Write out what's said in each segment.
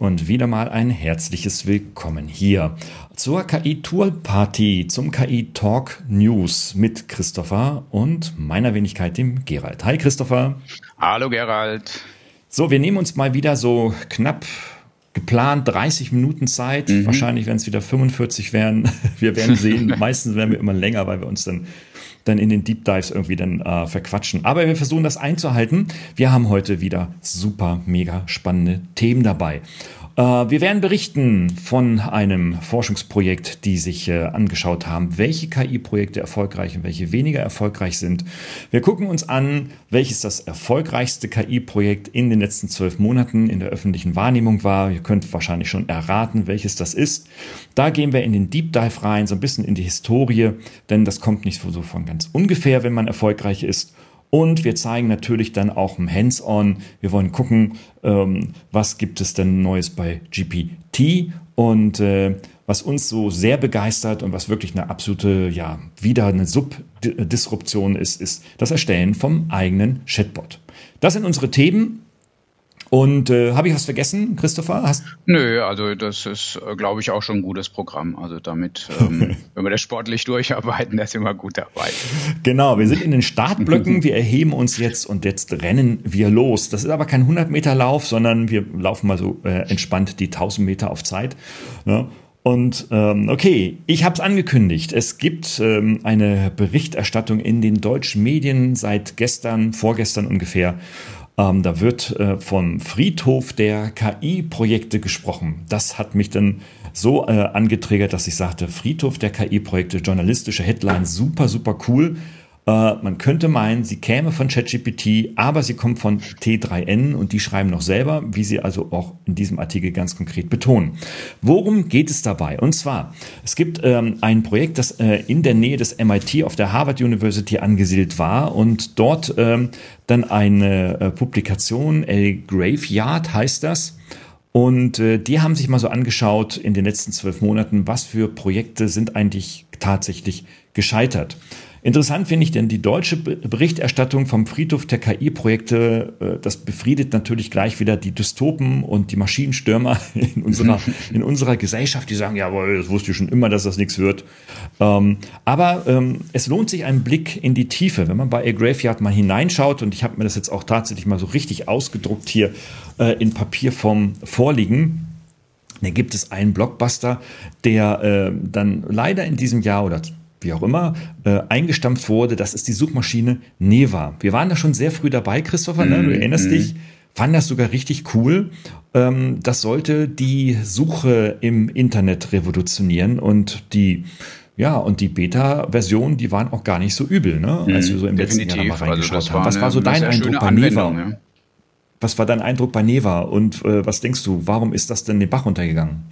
Und wieder mal ein herzliches Willkommen hier zur KI Tour Party, zum KI Talk News mit Christopher und meiner Wenigkeit, dem Gerald. Hi Christopher. Hallo Gerald. So, wir nehmen uns mal wieder so knapp geplant 30 Minuten Zeit. Mhm. Wahrscheinlich werden es wieder 45 werden. Wir werden sehen. Meistens werden wir immer länger, weil wir uns dann dann in den Deep Dives irgendwie dann äh, verquatschen. Aber wir versuchen das einzuhalten. Wir haben heute wieder super, mega spannende Themen dabei. Äh, wir werden berichten von einem Forschungsprojekt, die sich äh, angeschaut haben, welche KI-Projekte erfolgreich und welche weniger erfolgreich sind. Wir gucken uns an, welches das erfolgreichste KI-Projekt in den letzten zwölf Monaten in der öffentlichen Wahrnehmung war. Ihr könnt wahrscheinlich schon erraten, welches das ist. Da gehen wir in den Deep Dive rein, so ein bisschen in die Historie, denn das kommt nicht so von ganz ungefähr, wenn man erfolgreich ist. Und wir zeigen natürlich dann auch ein Hands-on. Wir wollen gucken, ähm, was gibt es denn Neues bei GPT und äh, was uns so sehr begeistert und was wirklich eine absolute, ja, wieder eine Subdisruption ist, ist das Erstellen vom eigenen Chatbot. Das sind unsere Themen. Und äh, habe ich was vergessen, Christopher? Hast Nö, also das ist, äh, glaube ich, auch schon ein gutes Programm. Also damit, ähm, wenn wir das sportlich durcharbeiten, das ist immer gut dabei. Genau, wir sind in den Startblöcken, wir erheben uns jetzt und jetzt rennen wir los. Das ist aber kein 100 Meter Lauf, sondern wir laufen mal so äh, entspannt die 1000 Meter auf Zeit. Ne? Und ähm, okay, ich habe es angekündigt. Es gibt ähm, eine Berichterstattung in den deutschen Medien seit gestern, vorgestern ungefähr ähm, da wird äh, vom Friedhof der KI-Projekte gesprochen. Das hat mich dann so äh, angetriggert, dass ich sagte, Friedhof der KI-Projekte, journalistische Headline, super, super cool. Äh, man könnte meinen, sie käme von ChatGPT, aber sie kommt von T3N und die schreiben noch selber, wie sie also auch in diesem Artikel ganz konkret betonen. Worum geht es dabei? Und zwar, es gibt ähm, ein Projekt, das äh, in der Nähe des MIT auf der Harvard University angesiedelt war und dort ähm, dann eine äh, Publikation, El Graveyard heißt das, und äh, die haben sich mal so angeschaut in den letzten zwölf Monaten, was für Projekte sind eigentlich tatsächlich gescheitert. Interessant finde ich denn die deutsche Berichterstattung vom Friedhof der KI-Projekte. Äh, das befriedet natürlich gleich wieder die Dystopen und die Maschinenstürmer in unserer, in unserer Gesellschaft, die sagen, jawohl, das wusste ich schon immer, dass das nichts wird. Ähm, aber ähm, es lohnt sich ein Blick in die Tiefe, wenn man bei A Graveyard mal hineinschaut und ich habe mir das jetzt auch tatsächlich mal so richtig ausgedruckt hier äh, in Papierform vorliegen. Da gibt es einen Blockbuster, der äh, dann leider in diesem Jahr oder wie auch immer, äh, eingestampft wurde, das ist die Suchmaschine Neva. Wir waren da schon sehr früh dabei, Christopher, ne? du erinnerst mm dich, fanden das sogar richtig cool. Ähm, das sollte die Suche im Internet revolutionieren und die ja, und die Beta-Versionen, die waren auch gar nicht so übel, ne? als wir so im letzten Jahr mal reingeschaut also haben. Was war so dein Eindruck bei Neva? Ja. Was war dein Eindruck bei Neva und äh, was denkst du, warum ist das denn den Bach runtergegangen?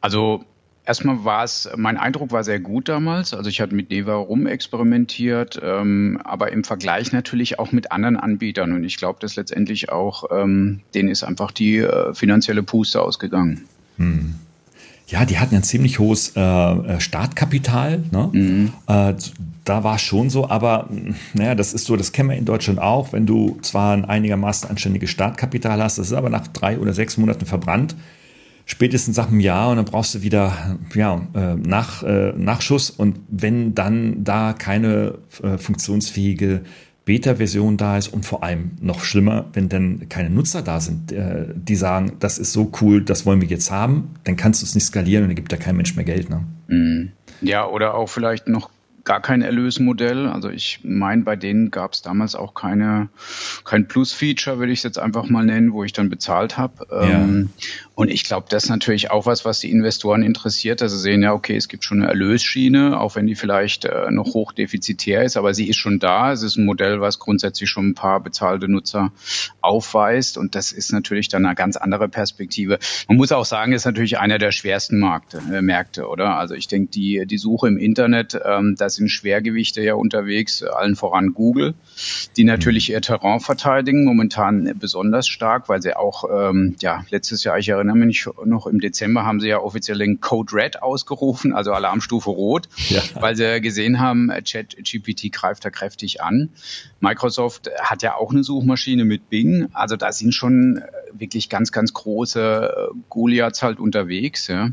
Also Erstmal war es, mein Eindruck war sehr gut damals. Also ich hatte mit Neva rumexperimentiert, ähm, aber im Vergleich natürlich auch mit anderen Anbietern. Und ich glaube, dass letztendlich auch, ähm, denen ist einfach die äh, finanzielle Puste ausgegangen. Hm. Ja, die hatten ein ziemlich hohes äh, äh Startkapital. Ne? Mhm. Äh, da war es schon so, aber naja, das ist so, das kennen wir in Deutschland auch. Wenn du zwar ein einigermaßen anständiges Startkapital hast, das ist aber nach drei oder sechs Monaten verbrannt spätestens nach einem Jahr und dann brauchst du wieder ja, äh, nach, äh, Nachschuss. Und wenn dann da keine äh, funktionsfähige Beta-Version da ist und vor allem noch schlimmer, wenn dann keine Nutzer da sind, die sagen, das ist so cool, das wollen wir jetzt haben, dann kannst du es nicht skalieren und dann gibt da kein Mensch mehr Geld. Ne? Mhm. Ja, oder auch vielleicht noch gar kein Erlösmodell. Also ich meine, bei denen gab es damals auch keine, kein Plus-Feature, würde ich es jetzt einfach mal nennen, wo ich dann bezahlt habe. Ja. Ähm, und ich glaube, das ist natürlich auch was, was die Investoren interessiert, dass sie sehen, ja, okay, es gibt schon eine Erlösschiene, auch wenn die vielleicht äh, noch hochdefizitär ist, aber sie ist schon da. Es ist ein Modell, was grundsätzlich schon ein paar bezahlte Nutzer aufweist. Und das ist natürlich dann eine ganz andere Perspektive. Man muss auch sagen, ist natürlich einer der schwersten Markte, äh, Märkte, oder? Also ich denke, die, die Suche im Internet, ähm, da sind Schwergewichte ja unterwegs, allen voran Google, die natürlich ihr Terrain verteidigen, momentan besonders stark, weil sie auch, ähm, ja, letztes Jahr, ich erinnere mich noch, im Dezember haben sie ja offiziell den Code Red ausgerufen, also Alarmstufe Rot, ja. weil sie gesehen haben, ChatGPT greift da kräftig an. Microsoft hat ja auch eine Suchmaschine mit Bing, also da sind schon wirklich ganz, ganz große äh, Goliaths halt unterwegs, ja.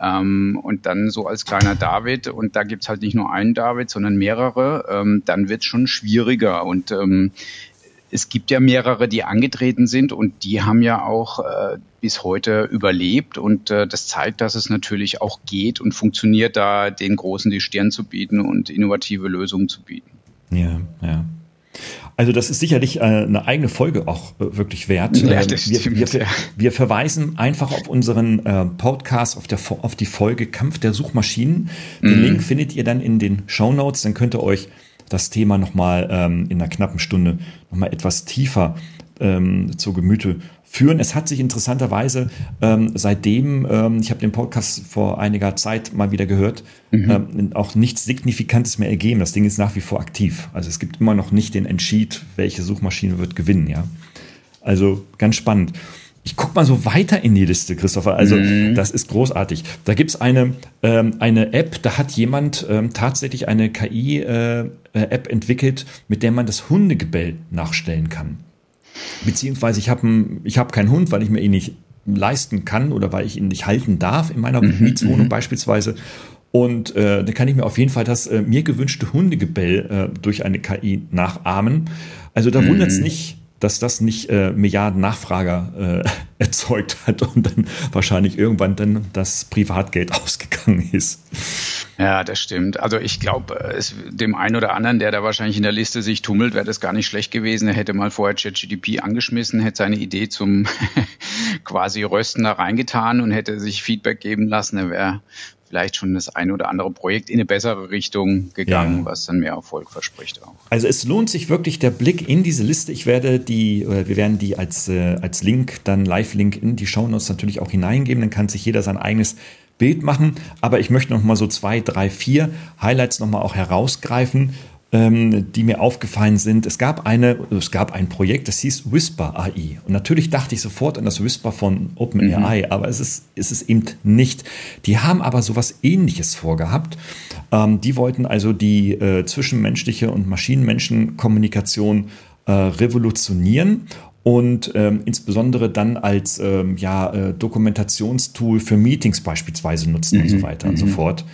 Ähm, und dann so als kleiner David, und da gibt's halt nicht nur einen David, sondern mehrere, ähm, dann wird's schon schwieriger. Und ähm, es gibt ja mehrere, die angetreten sind und die haben ja auch äh, bis heute überlebt. Und äh, das zeigt, dass es natürlich auch geht und funktioniert, da den Großen die Stirn zu bieten und innovative Lösungen zu bieten. Ja, ja. Also das ist sicherlich äh, eine eigene Folge auch äh, wirklich wert. Ja, ähm, wir, wir, wir, wir, verweisen einfach auf unseren äh, Podcast, auf, der, auf die Folge Kampf der Suchmaschinen. Den mhm. Link findet ihr dann in den Show Notes. Dann könnt ihr euch das Thema nochmal ähm, in einer knappen Stunde nochmal etwas tiefer ähm, zu Gemüte führen. Es hat sich interessanterweise ähm, seitdem, ähm, ich habe den Podcast vor einiger Zeit mal wieder gehört, mhm. ähm, auch nichts Signifikantes mehr ergeben. Das Ding ist nach wie vor aktiv. Also es gibt immer noch nicht den Entschied, welche Suchmaschine wird gewinnen, ja. Also ganz spannend. Ich guck mal so weiter in die Liste, Christopher. Also mhm. das ist großartig. Da gibt's eine, ähm, eine App, da hat jemand ähm, tatsächlich eine KI-App äh, entwickelt, mit der man das Hundegebell nachstellen kann. Beziehungsweise ich habe ich hab keinen Hund, weil ich mir ihn nicht leisten kann oder weil ich ihn nicht halten darf in meiner mhm, Mietswohnung mhm. beispielsweise. Und äh, da kann ich mir auf jeden Fall das äh, mir gewünschte Hundegebell äh, durch eine KI nachahmen. Also da mhm. wundert es nicht, dass das nicht äh, Milliarden Nachfrager äh, erzeugt hat und dann wahrscheinlich irgendwann dann das Privatgeld ausgegangen ist. Ja, das stimmt. Also ich glaube, äh, dem einen oder anderen, der da wahrscheinlich in der Liste sich tummelt, wäre das gar nicht schlecht gewesen. Er hätte mal vorher ChatGDP angeschmissen, hätte seine Idee zum quasi Rösten da reingetan und hätte sich Feedback geben lassen. Er wäre vielleicht schon das eine oder andere Projekt in eine bessere Richtung gegangen, ja. was dann mehr Erfolg verspricht auch. Also es lohnt sich wirklich der Blick in diese Liste. Ich werde die, wir werden die als, äh, als Link, dann Live-Link in die Shownotes natürlich auch hineingeben. Dann kann sich jeder sein eigenes Bild machen. Aber ich möchte noch mal so zwei, drei, vier Highlights noch mal auch herausgreifen ähm, die mir aufgefallen sind. Es gab eine, es gab ein Projekt, das hieß Whisper AI. Und natürlich dachte ich sofort an das Whisper von OpenAI, mhm. aber es ist, es ist eben nicht. Die haben aber sowas ähnliches vorgehabt. Ähm, die wollten also die äh, zwischenmenschliche und Maschinen-Menschen-Kommunikation äh, revolutionieren und ähm, insbesondere dann als ähm, ja, äh, Dokumentationstool für Meetings beispielsweise nutzen mhm. und so weiter mhm. und so mhm. fort.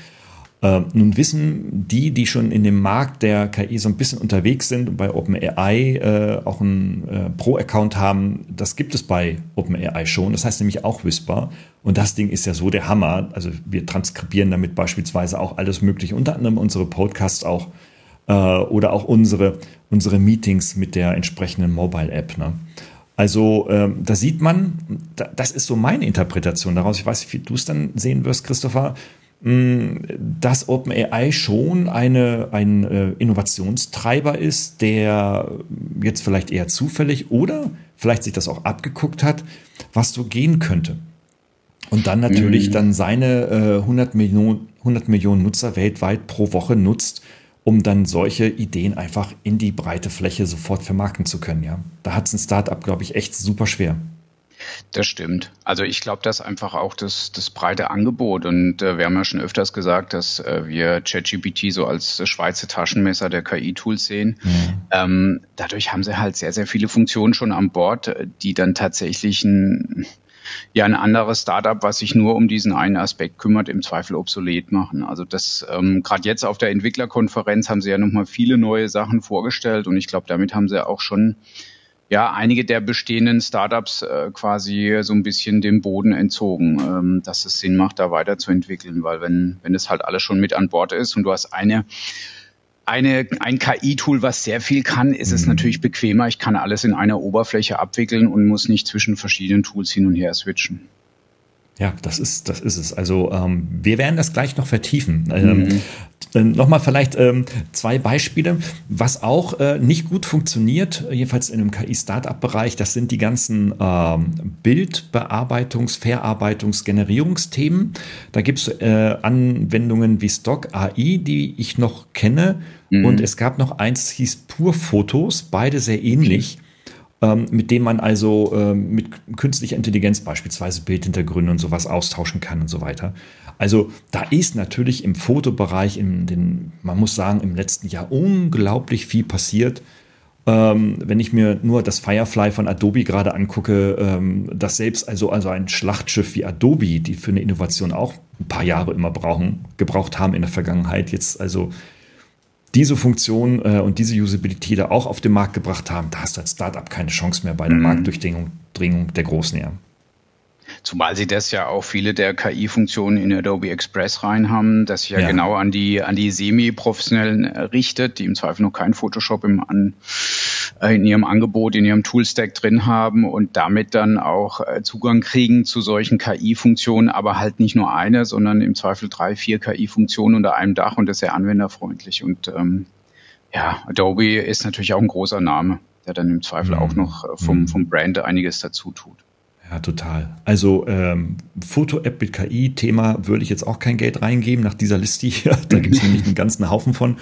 Äh, nun wissen die, die schon in dem Markt der KI so ein bisschen unterwegs sind und bei OpenAI äh, auch einen äh, Pro-Account haben, das gibt es bei OpenAI schon. Das heißt nämlich auch Whisper. Und das Ding ist ja so der Hammer. Also wir transkribieren damit beispielsweise auch alles Mögliche, unter anderem unsere Podcasts auch oder auch unsere, unsere Meetings mit der entsprechenden Mobile-App. Ne? Also ähm, da sieht man, da, das ist so meine Interpretation daraus. Ich weiß nicht, wie du es dann sehen wirst, Christopher dass OpenAI schon eine, ein äh, Innovationstreiber ist, der jetzt vielleicht eher zufällig oder vielleicht sich das auch abgeguckt hat, was so gehen könnte. Und dann natürlich mhm. dann seine äh, 100, Millionen, 100 Millionen Nutzer weltweit pro Woche nutzt, um dann solche Ideen einfach in die breite Fläche sofort vermarkten zu können. Ja, Da hat es ein Startup, glaube ich, echt super schwer. Das stimmt. Also ich glaube, das einfach auch das, das breite Angebot. Und äh, wir haben ja schon öfters gesagt, dass äh, wir ChatGPT so als das Schweizer Taschenmesser der KI-Tools sehen. Mhm. Ähm, dadurch haben sie halt sehr, sehr viele Funktionen schon an Bord, die dann tatsächlich ein, ja ein anderes Startup, was sich nur um diesen einen Aspekt kümmert, im Zweifel obsolet machen. Also das ähm, gerade jetzt auf der Entwicklerkonferenz haben sie ja nochmal viele neue Sachen vorgestellt und ich glaube, damit haben sie auch schon ja einige der bestehenden Startups äh, quasi so ein bisschen dem Boden entzogen, ähm, dass es Sinn macht, da weiterzuentwickeln, weil wenn wenn es halt alles schon mit an Bord ist und du hast eine eine, ein KI-Tool, was sehr viel kann, ist es mhm. natürlich bequemer. Ich kann alles in einer Oberfläche abwickeln und muss nicht zwischen verschiedenen Tools hin und her switchen. Ja, das ist, das ist es. Also ähm, wir werden das gleich noch vertiefen. Ähm, mhm. Äh, Nochmal vielleicht ähm, zwei Beispiele, was auch äh, nicht gut funktioniert, jedenfalls in einem KI-Startup-Bereich, das sind die ganzen ähm, Bildbearbeitungs-, Verarbeitungs-, Generierungsthemen. Da gibt es äh, Anwendungen wie Stock AI, die ich noch kenne. Mhm. Und es gab noch eins, hieß Pur Fotos, beide sehr ähnlich. Ähm, mit dem man also ähm, mit künstlicher Intelligenz beispielsweise Bildhintergründe und sowas austauschen kann und so weiter. Also da ist natürlich im Fotobereich, in den, man muss sagen, im letzten Jahr unglaublich viel passiert. Ähm, wenn ich mir nur das Firefly von Adobe gerade angucke, ähm, dass selbst also, also ein Schlachtschiff wie Adobe, die für eine Innovation auch ein paar Jahre immer brauchen, gebraucht haben in der Vergangenheit, jetzt also diese Funktion äh, und diese Usability da auch auf den Markt gebracht haben, da hast du als Startup keine Chance mehr bei der mhm. Marktdurchdringung der Großen. Ja. Zumal sie das ja auch viele der KI-Funktionen in Adobe Express rein haben, das sich ja, ja, genau an die, an die Semi-Professionellen richtet, die im Zweifel noch kein Photoshop im an, äh, in ihrem Angebot, in ihrem Toolstack drin haben und damit dann auch äh, Zugang kriegen zu solchen KI-Funktionen, aber halt nicht nur eine, sondern im Zweifel drei, vier KI-Funktionen unter einem Dach und das ist sehr anwenderfreundlich. Und ähm, ja, Adobe ist natürlich auch ein großer Name, der dann im Zweifel mhm. auch noch äh, vom, mhm. vom Brand einiges dazu tut. Ja, total. Also ähm, Foto-App mit KI-Thema würde ich jetzt auch kein Geld reingeben nach dieser Liste hier. Da gibt es nämlich einen ganzen Haufen von.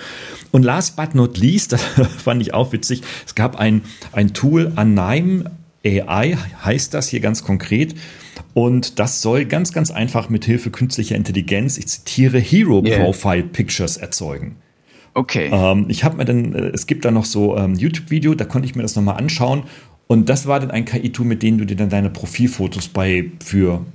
Und last but not least, das fand ich auch witzig, es gab ein, ein Tool, Anime AI heißt das hier ganz konkret. Und das soll ganz, ganz einfach mit Hilfe künstlicher Intelligenz, ich zitiere, Hero Profile Pictures erzeugen. Okay. Ähm, ich habe mir dann, äh, es gibt da noch so ein ähm, YouTube-Video, da konnte ich mir das nochmal anschauen und das war dann ein KI-Tool, mit dem du dir dann deine Profilfotos bei für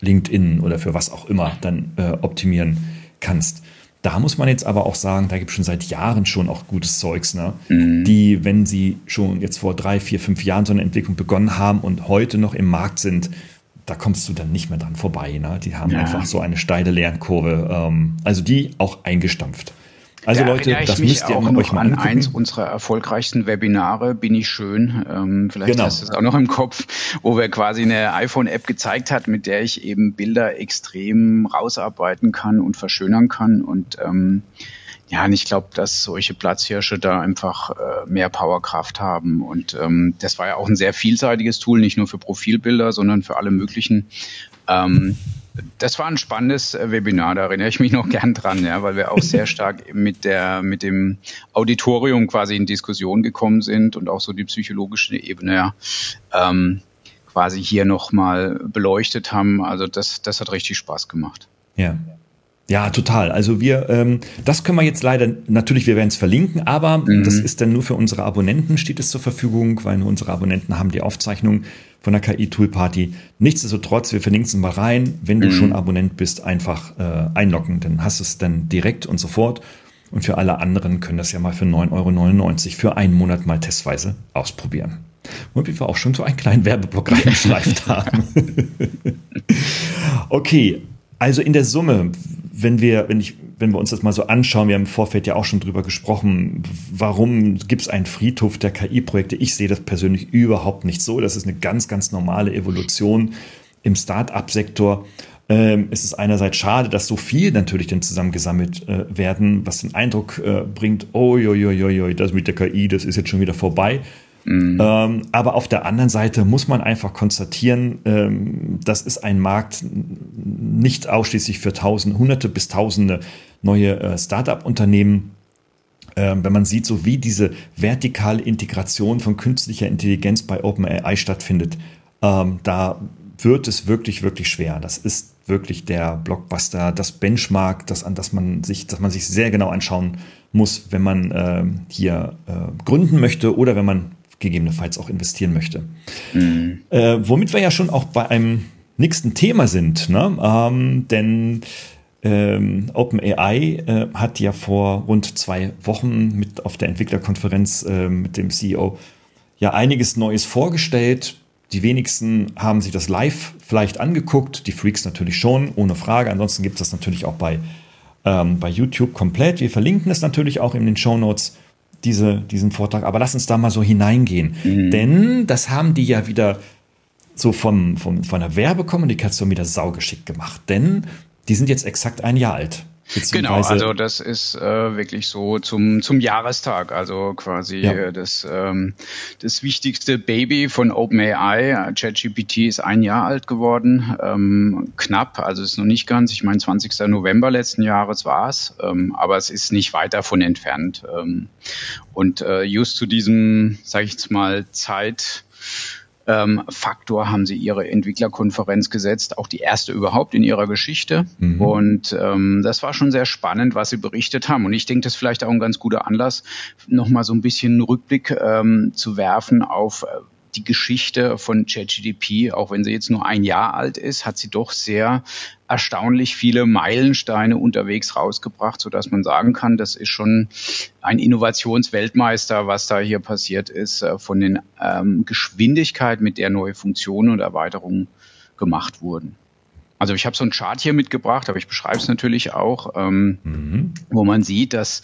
LinkedIn oder für was auch immer dann äh, optimieren kannst. Da muss man jetzt aber auch sagen, da gibt es schon seit Jahren schon auch gutes Zeugs, ne? Mhm. die, wenn sie schon jetzt vor drei, vier, fünf Jahren so eine Entwicklung begonnen haben und heute noch im Markt sind, da kommst du dann nicht mehr dran vorbei. Ne? Die haben ja. einfach so eine steile Lernkurve, ähm, also die auch eingestampft. Also da Leute, das müsst ihr euch mal an angucken. eins unserer erfolgreichsten Webinare, bin ich schön, ähm, vielleicht genau. hast du es auch noch im Kopf, wo wir quasi eine iPhone-App gezeigt hat, mit der ich eben Bilder extrem rausarbeiten kann und verschönern kann und ähm, ja, und ich glaube, dass solche Platzhirsche da einfach äh, mehr Powerkraft haben. Und ähm, das war ja auch ein sehr vielseitiges Tool, nicht nur für Profilbilder, sondern für alle möglichen ähm, das war ein spannendes äh, Webinar, da erinnere ich mich noch gern dran, ja, weil wir auch sehr stark mit der, mit dem Auditorium quasi in Diskussion gekommen sind und auch so die psychologische Ebene ja, ähm, quasi hier nochmal beleuchtet haben. Also das, das hat richtig Spaß gemacht. Ja. Ja, total. Also wir, ähm, das können wir jetzt leider, natürlich, wir werden es verlinken, aber mhm. das ist dann nur für unsere Abonnenten, steht es zur Verfügung, weil nur unsere Abonnenten haben die Aufzeichnung von der KI-Tool-Party. Nichtsdestotrotz, wir verlinken es mal rein. Wenn du mhm. schon Abonnent bist, einfach äh, einloggen, dann hast du es dann direkt und sofort. Und für alle anderen können das ja mal für 9,99 Euro für einen Monat mal testweise ausprobieren. Und wie wir auch schon so einen kleinen Werbeblock reingeschleift haben. okay, also in der Summe wenn wir, wenn ich, wenn wir uns das mal so anschauen, wir haben im Vorfeld ja auch schon drüber gesprochen, warum gibt es einen Friedhof der KI-Projekte? Ich sehe das persönlich überhaupt nicht so. Das ist eine ganz, ganz normale Evolution im Start-up-Sektor. Ähm, es ist einerseits schade, dass so viel natürlich dann zusammengesammelt äh, werden, was den Eindruck äh, bringt, oh, jo, jo, jo, jo, das mit der KI, das ist jetzt schon wieder vorbei. Mhm. Ähm, aber auf der anderen Seite muss man einfach konstatieren, ähm, das ist ein Markt nicht ausschließlich für Tausende, Hunderte bis Tausende neue äh, Start-up-Unternehmen. Ähm, wenn man sieht, so wie diese vertikale Integration von künstlicher Intelligenz bei OpenAI stattfindet, ähm, da wird es wirklich, wirklich schwer. Das ist wirklich der Blockbuster, das Benchmark, das, an das man sich, dass man sich sehr genau anschauen muss, wenn man äh, hier äh, gründen möchte oder wenn man gegebenenfalls auch investieren möchte. Mhm. Äh, womit wir ja schon auch bei einem nächsten Thema sind, ne? Ähm, denn ähm, OpenAI äh, hat ja vor rund zwei Wochen mit auf der Entwicklerkonferenz äh, mit dem CEO ja einiges Neues vorgestellt. Die wenigsten haben sich das live vielleicht angeguckt, die Freaks natürlich schon, ohne Frage. Ansonsten gibt es das natürlich auch bei, ähm, bei YouTube komplett. Wir verlinken es natürlich auch in den Show Notes, diese, diesen Vortrag. Aber lass uns da mal so hineingehen. Mhm. Denn das haben die ja wieder so vom, vom, von der Werbekommunikation wieder saugeschickt gemacht. Denn die sind jetzt exakt ein Jahr alt. Genau, also das ist äh, wirklich so zum, zum Jahrestag, also quasi ja. äh, das, ähm, das wichtigste Baby von OpenAI. ChatGPT ist ein Jahr alt geworden, ähm, knapp, also ist noch nicht ganz. Ich meine, 20. November letzten Jahres war es, ähm, aber es ist nicht weit davon entfernt. Ähm, und äh, just zu diesem, sage ich jetzt mal, Zeit ähm, Faktor haben sie ihre Entwicklerkonferenz gesetzt, auch die erste überhaupt in ihrer Geschichte. Mhm. Und ähm, das war schon sehr spannend, was sie berichtet haben. Und ich denke, das ist vielleicht auch ein ganz guter Anlass, nochmal so ein bisschen einen Rückblick ähm, zu werfen auf äh, die Geschichte von ChatGDP, auch wenn sie jetzt nur ein Jahr alt ist, hat sie doch sehr erstaunlich viele Meilensteine unterwegs rausgebracht, so dass man sagen kann, das ist schon ein Innovationsweltmeister, was da hier passiert ist, äh, von den ähm, Geschwindigkeit, mit der neue Funktionen und Erweiterungen gemacht wurden. Also ich habe so einen Chart hier mitgebracht, aber ich beschreibe es natürlich auch, ähm, mhm. wo man sieht, dass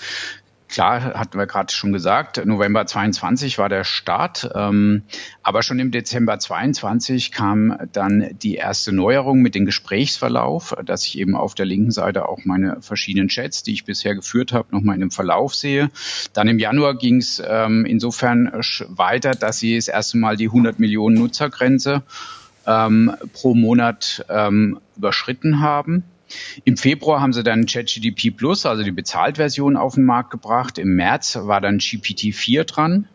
Klar, hatten wir gerade schon gesagt, November 22 war der Start, ähm, aber schon im Dezember 22 kam dann die erste Neuerung mit dem Gesprächsverlauf, dass ich eben auf der linken Seite auch meine verschiedenen Chats, die ich bisher geführt habe, nochmal in dem Verlauf sehe. Dann im Januar ging es ähm, insofern weiter, dass sie das erste Mal die 100 Millionen Nutzergrenze ähm, pro Monat ähm, überschritten haben. Im Februar haben sie dann ChatGDP Plus, also die Bezahltversion, auf den Markt gebracht. Im März war dann GPT-4 dran.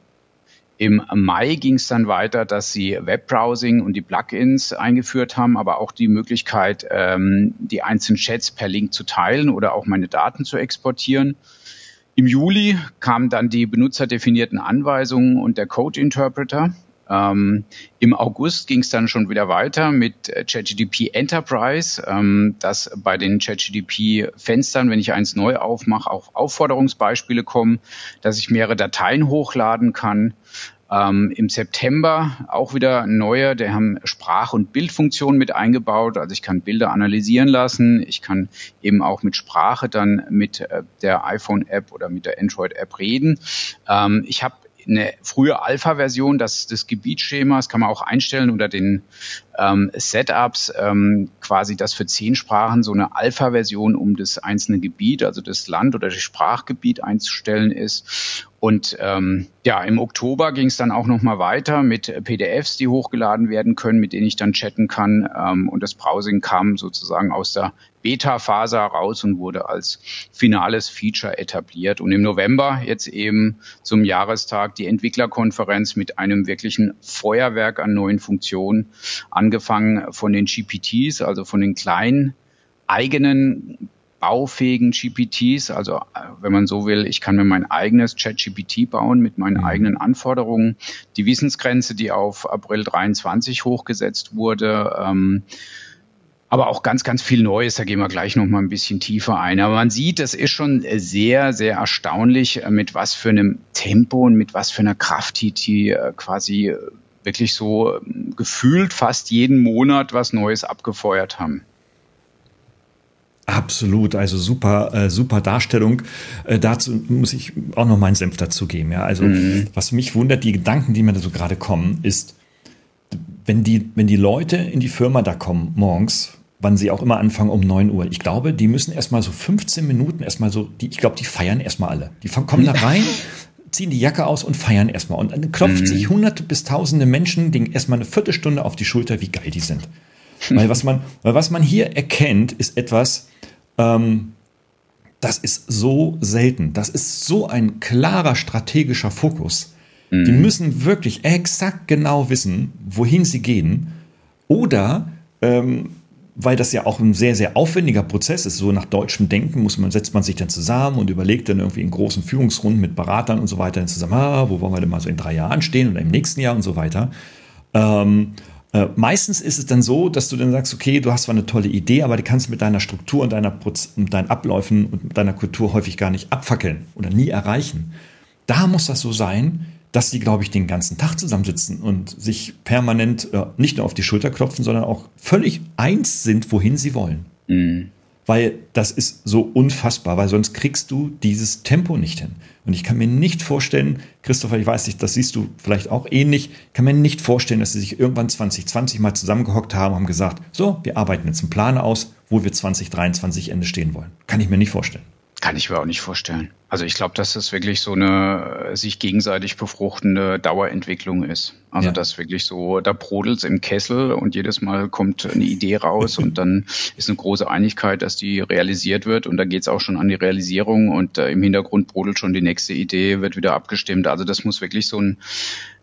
Im Mai ging es dann weiter, dass sie Webbrowsing und die Plugins eingeführt haben, aber auch die Möglichkeit, ähm, die einzelnen Chats per Link zu teilen oder auch meine Daten zu exportieren. Im Juli kamen dann die benutzerdefinierten Anweisungen und der Code Interpreter. Ähm, Im August ging es dann schon wieder weiter mit äh, ChatGDP Enterprise, ähm, dass bei den ChatGDP-Fenstern, wenn ich eins neu aufmache, auch Aufforderungsbeispiele kommen, dass ich mehrere Dateien hochladen kann. Ähm, Im September auch wieder neue, der haben Sprach- und Bildfunktionen mit eingebaut. Also ich kann Bilder analysieren lassen. Ich kann eben auch mit Sprache dann mit äh, der iPhone-App oder mit der Android-App reden. Ähm, ich habe eine frühe Alpha-Version des, des Gebietsschemas, kann man auch einstellen unter den ähm, Setups, ähm, quasi das für zehn Sprachen so eine Alpha-Version um das einzelne Gebiet, also das Land oder das Sprachgebiet einzustellen ist. Und ähm, ja, im Oktober ging es dann auch nochmal weiter mit PDFs, die hochgeladen werden können, mit denen ich dann chatten kann. Ähm, und das Browsing kam sozusagen aus der Beta-Phase heraus und wurde als finales Feature etabliert. Und im November jetzt eben zum Jahrestag die Entwicklerkonferenz mit einem wirklichen Feuerwerk an neuen Funktionen, angefangen von den GPTs, also von den kleinen eigenen baufähigen GPTs, also äh, wenn man so will, ich kann mir mein eigenes Chat-GPT bauen mit meinen mhm. eigenen Anforderungen. Die Wissensgrenze, die auf April 23 hochgesetzt wurde, ähm, aber auch ganz, ganz viel Neues. Da gehen wir gleich noch mal ein bisschen tiefer ein. Aber man sieht, das ist schon sehr, sehr erstaunlich, äh, mit was für einem Tempo und mit was für einer Kraft die, die äh, quasi wirklich so ähm, gefühlt fast jeden Monat was Neues abgefeuert haben. Absolut, also super, äh, super Darstellung. Äh, dazu muss ich auch noch meinen Senf dazu geben. Ja, also mhm. was mich wundert, die Gedanken, die mir da so gerade kommen, ist, wenn die, wenn die Leute in die Firma da kommen morgens, wann sie auch immer anfangen um 9 Uhr. Ich glaube, die müssen erstmal so 15 Minuten erstmal so, die, ich glaube, die feiern erstmal alle. Die kommen da rein, ziehen die Jacke aus und feiern erstmal. Und dann klopft mhm. sich hunderte bis tausende Menschen erstmal eine Viertelstunde auf die Schulter, wie geil die sind. weil was man, weil was man hier erkennt, ist etwas, ähm, das ist so selten. Das ist so ein klarer strategischer Fokus. Mhm. Die müssen wirklich exakt genau wissen, wohin sie gehen. Oder ähm, weil das ja auch ein sehr, sehr aufwendiger Prozess ist. So nach deutschem Denken muss man, setzt man sich dann zusammen und überlegt dann irgendwie in großen Führungsrunden mit Beratern und so weiter zusammen, ah, wo wollen wir denn mal so in drei Jahren stehen oder im nächsten Jahr und so weiter. Ähm, äh, meistens ist es dann so, dass du dann sagst, okay, du hast zwar eine tolle Idee, aber die kannst du mit deiner Struktur und deiner Proz mit deinen Abläufen und deiner Kultur häufig gar nicht abfackeln oder nie erreichen. Da muss das so sein, dass die, glaube ich, den ganzen Tag zusammensitzen und sich permanent äh, nicht nur auf die Schulter klopfen, sondern auch völlig eins sind, wohin sie wollen. Mhm. Weil das ist so unfassbar, weil sonst kriegst du dieses Tempo nicht hin. Und ich kann mir nicht vorstellen, Christopher, ich weiß nicht, das siehst du vielleicht auch ähnlich, kann mir nicht vorstellen, dass sie sich irgendwann 2020 mal zusammengehockt haben und haben gesagt, so, wir arbeiten jetzt einen Plan aus, wo wir 2023 Ende stehen wollen. Kann ich mir nicht vorstellen. Kann ich mir auch nicht vorstellen. Also ich glaube, dass das wirklich so eine sich gegenseitig befruchtende Dauerentwicklung ist. Also ja. das wirklich so, da brodelt's im Kessel und jedes Mal kommt eine Idee raus und dann ist eine große Einigkeit, dass die realisiert wird und da geht's auch schon an die Realisierung und äh, im Hintergrund brodelt schon die nächste Idee, wird wieder abgestimmt. Also das muss wirklich so ein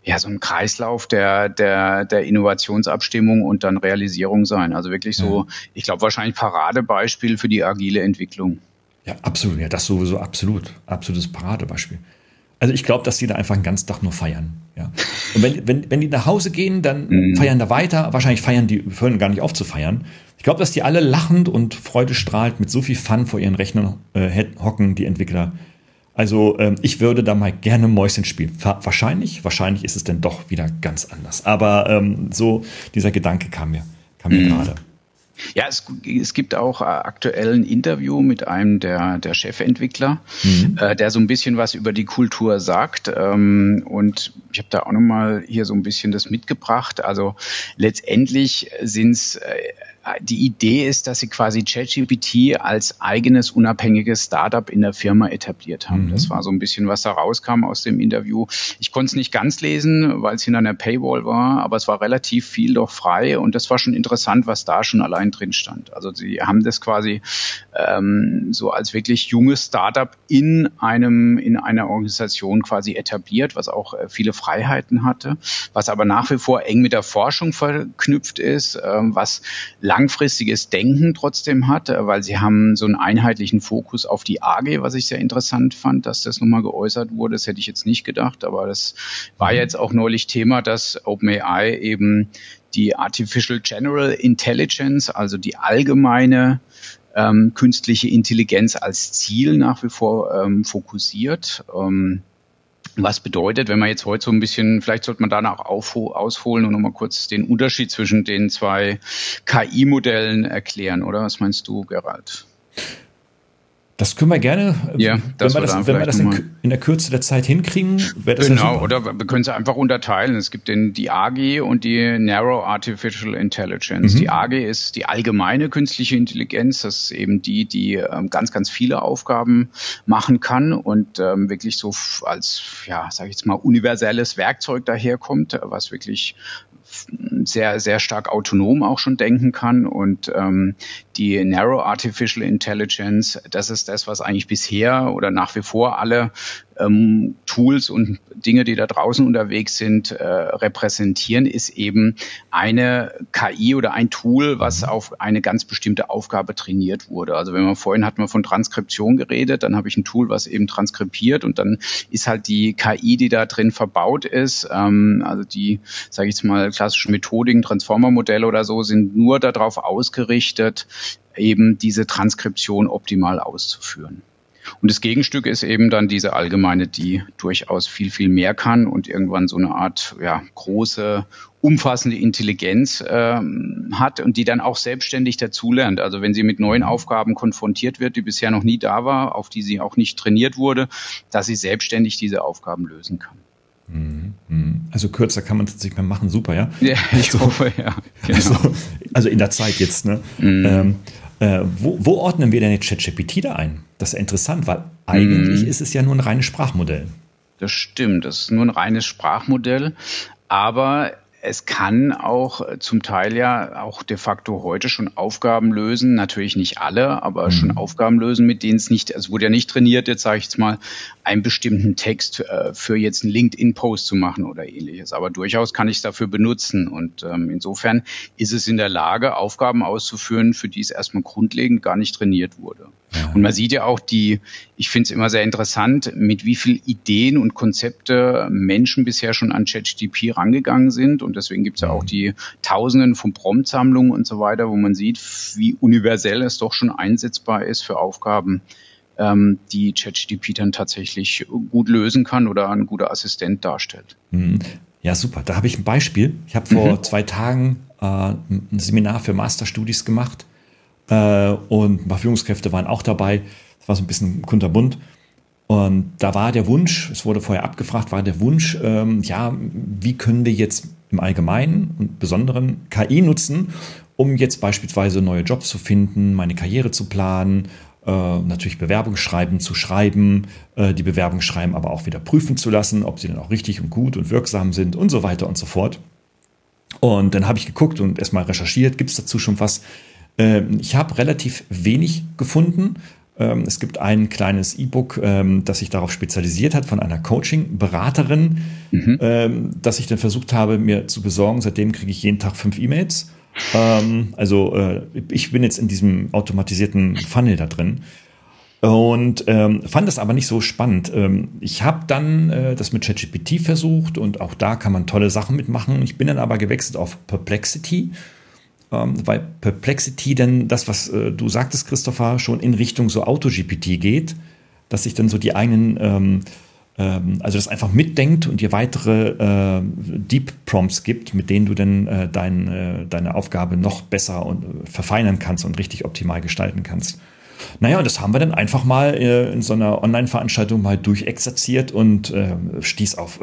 ja, so ein Kreislauf der, der, der Innovationsabstimmung und dann Realisierung sein. Also wirklich so, ja. ich glaube, wahrscheinlich Paradebeispiel für die agile Entwicklung. Ja, absolut. Ja, das sowieso absolut. Absolutes Paradebeispiel. Also ich glaube, dass die da einfach einen ganzen Tag nur feiern. Ja. Und wenn, wenn, wenn die nach Hause gehen, dann mhm. feiern da weiter. Wahrscheinlich feiern die, hören gar nicht auf zu feiern. Ich glaube, dass die alle lachend und freudestrahlend mit so viel Fun vor ihren Rechnern äh, hocken, die Entwickler. Also ähm, ich würde da mal gerne Mäuschen spielen. Wahrscheinlich, wahrscheinlich ist es dann doch wieder ganz anders. Aber ähm, so dieser Gedanke kam mir, kam mir mhm. gerade. Ja, es, es gibt auch äh, aktuell ein Interview mit einem der, der Chefentwickler, mhm. äh, der so ein bisschen was über die Kultur sagt. Ähm, und ich habe da auch nochmal hier so ein bisschen das mitgebracht. Also letztendlich sind es äh, die Idee ist, dass sie quasi ChatGPT als eigenes unabhängiges Startup in der Firma etabliert haben. Mhm. Das war so ein bisschen, was da rauskam aus dem Interview. Ich konnte es nicht ganz lesen, weil es hinter einer Paywall war, aber es war relativ viel doch frei und das war schon interessant, was da schon allein drin stand. Also sie haben das quasi ähm, so als wirklich junges Startup in einem in einer Organisation quasi etabliert, was auch äh, viele Freiheiten hatte, was aber nach wie vor eng mit der Forschung verknüpft ist, ähm, was langfristiges Denken trotzdem hat, äh, weil sie haben so einen einheitlichen Fokus auf die AG, was ich sehr interessant fand, dass das nochmal geäußert wurde. Das hätte ich jetzt nicht gedacht, aber das war mhm. jetzt auch neulich Thema, dass OpenAI eben die Artificial General Intelligence, also die allgemeine ähm, künstliche Intelligenz als Ziel nach wie vor ähm, fokussiert. Ähm, was bedeutet, wenn man jetzt heute so ein bisschen, vielleicht sollte man danach ausholen und nochmal kurz den Unterschied zwischen den zwei KI-Modellen erklären, oder? Was meinst du, Gerald? Das können wir gerne, ja, wenn wir das, wenn wir das in, in, der Kürze der Zeit hinkriegen, wäre das Genau, ja oder wir können es einfach unterteilen. Es gibt den, die AG und die Narrow Artificial Intelligence. Mhm. Die AG ist die allgemeine künstliche Intelligenz. Das ist eben die, die ähm, ganz, ganz viele Aufgaben machen kann und ähm, wirklich so als, ja, sage ich jetzt mal, universelles Werkzeug daherkommt, was wirklich sehr, sehr stark autonom auch schon denken kann. Und ähm, die Narrow Artificial Intelligence, das ist das, was eigentlich bisher oder nach wie vor alle ähm, Tools und Dinge, die da draußen unterwegs sind, äh, repräsentieren, ist eben eine KI oder ein Tool, was mhm. auf eine ganz bestimmte Aufgabe trainiert wurde. Also wenn man vorhin hat man von Transkription geredet, dann habe ich ein Tool, was eben transkribiert und dann ist halt die KI, die da drin verbaut ist, ähm, also die, sage ich jetzt mal, klassischen Methodiken, Transformer-Modelle oder so, sind nur darauf ausgerichtet, eben diese Transkription optimal auszuführen. Und das Gegenstück ist eben dann diese allgemeine, die durchaus viel, viel mehr kann und irgendwann so eine Art ja, große, umfassende Intelligenz äh, hat und die dann auch selbstständig dazulernt. Also wenn sie mit neuen Aufgaben konfrontiert wird, die bisher noch nie da war, auf die sie auch nicht trainiert wurde, dass sie selbstständig diese Aufgaben lösen kann. Mhm, mhm. Also kürzer kann man es nicht mehr machen, super, ja? Ja, ich also, hoffe, ja. Genau. Also, also, in der Zeit jetzt, ne? Mhm. Ähm, äh, wo, wo, ordnen wir denn jetzt ChatGPT da ein? Das ist ja interessant, weil eigentlich mhm. ist es ja nur ein reines Sprachmodell. Das stimmt, das ist nur ein reines Sprachmodell, aber es kann auch äh, zum Teil ja auch de facto heute schon Aufgaben lösen, natürlich nicht alle, aber mhm. schon Aufgaben lösen, mit denen es nicht, also wurde ja nicht trainiert, jetzt sage ich jetzt mal, einen bestimmten Text äh, für jetzt einen LinkedIn-Post zu machen oder ähnliches. Aber durchaus kann ich es dafür benutzen. Und ähm, insofern ist es in der Lage, Aufgaben auszuführen, für die es erstmal grundlegend gar nicht trainiert wurde. Und man sieht ja auch die, ich finde es immer sehr interessant, mit wie viel Ideen und Konzepte Menschen bisher schon an ChatGPT rangegangen sind. Und deswegen gibt es ja auch mhm. die Tausenden von Prompt-Sammlungen und so weiter, wo man sieht, wie universell es doch schon einsetzbar ist für Aufgaben, ähm, die ChatGDP dann tatsächlich gut lösen kann oder ein guter Assistent darstellt. Mhm. Ja, super. Da habe ich ein Beispiel. Ich habe vor mhm. zwei Tagen äh, ein Seminar für Masterstudies gemacht äh, und ein paar Führungskräfte waren auch dabei. Das war so ein bisschen kunterbunt. Und da war der Wunsch, es wurde vorher abgefragt, war der Wunsch, ähm, ja, wie können wir jetzt im Allgemeinen und Besonderen KI nutzen, um jetzt beispielsweise neue Jobs zu finden, meine Karriere zu planen, äh, natürlich Bewerbungsschreiben zu schreiben, äh, die Bewerbungsschreiben aber auch wieder prüfen zu lassen, ob sie dann auch richtig und gut und wirksam sind und so weiter und so fort. Und dann habe ich geguckt und erstmal recherchiert, gibt es dazu schon was? Äh, ich habe relativ wenig gefunden. Ähm, es gibt ein kleines E-Book, ähm, das sich darauf spezialisiert hat von einer Coaching-Beraterin, mhm. ähm, das ich dann versucht habe, mir zu besorgen. Seitdem kriege ich jeden Tag fünf E-Mails. Ähm, also äh, ich bin jetzt in diesem automatisierten Funnel da drin und ähm, fand das aber nicht so spannend. Ähm, ich habe dann äh, das mit ChatGPT versucht und auch da kann man tolle Sachen mitmachen. Ich bin dann aber gewechselt auf Perplexity ähm, weil Perplexity denn das, was äh, du sagtest, Christopher, schon in Richtung so AutoGPT geht, dass sich dann so die eigenen, ähm, ähm, also das einfach mitdenkt und dir weitere äh, Deep Prompts gibt, mit denen du dann äh, dein, äh, deine Aufgabe noch besser und äh, verfeinern kannst und richtig optimal gestalten kannst. Naja, und das haben wir dann einfach mal äh, in so einer Online-Veranstaltung mal durchexerziert und äh, stieß auf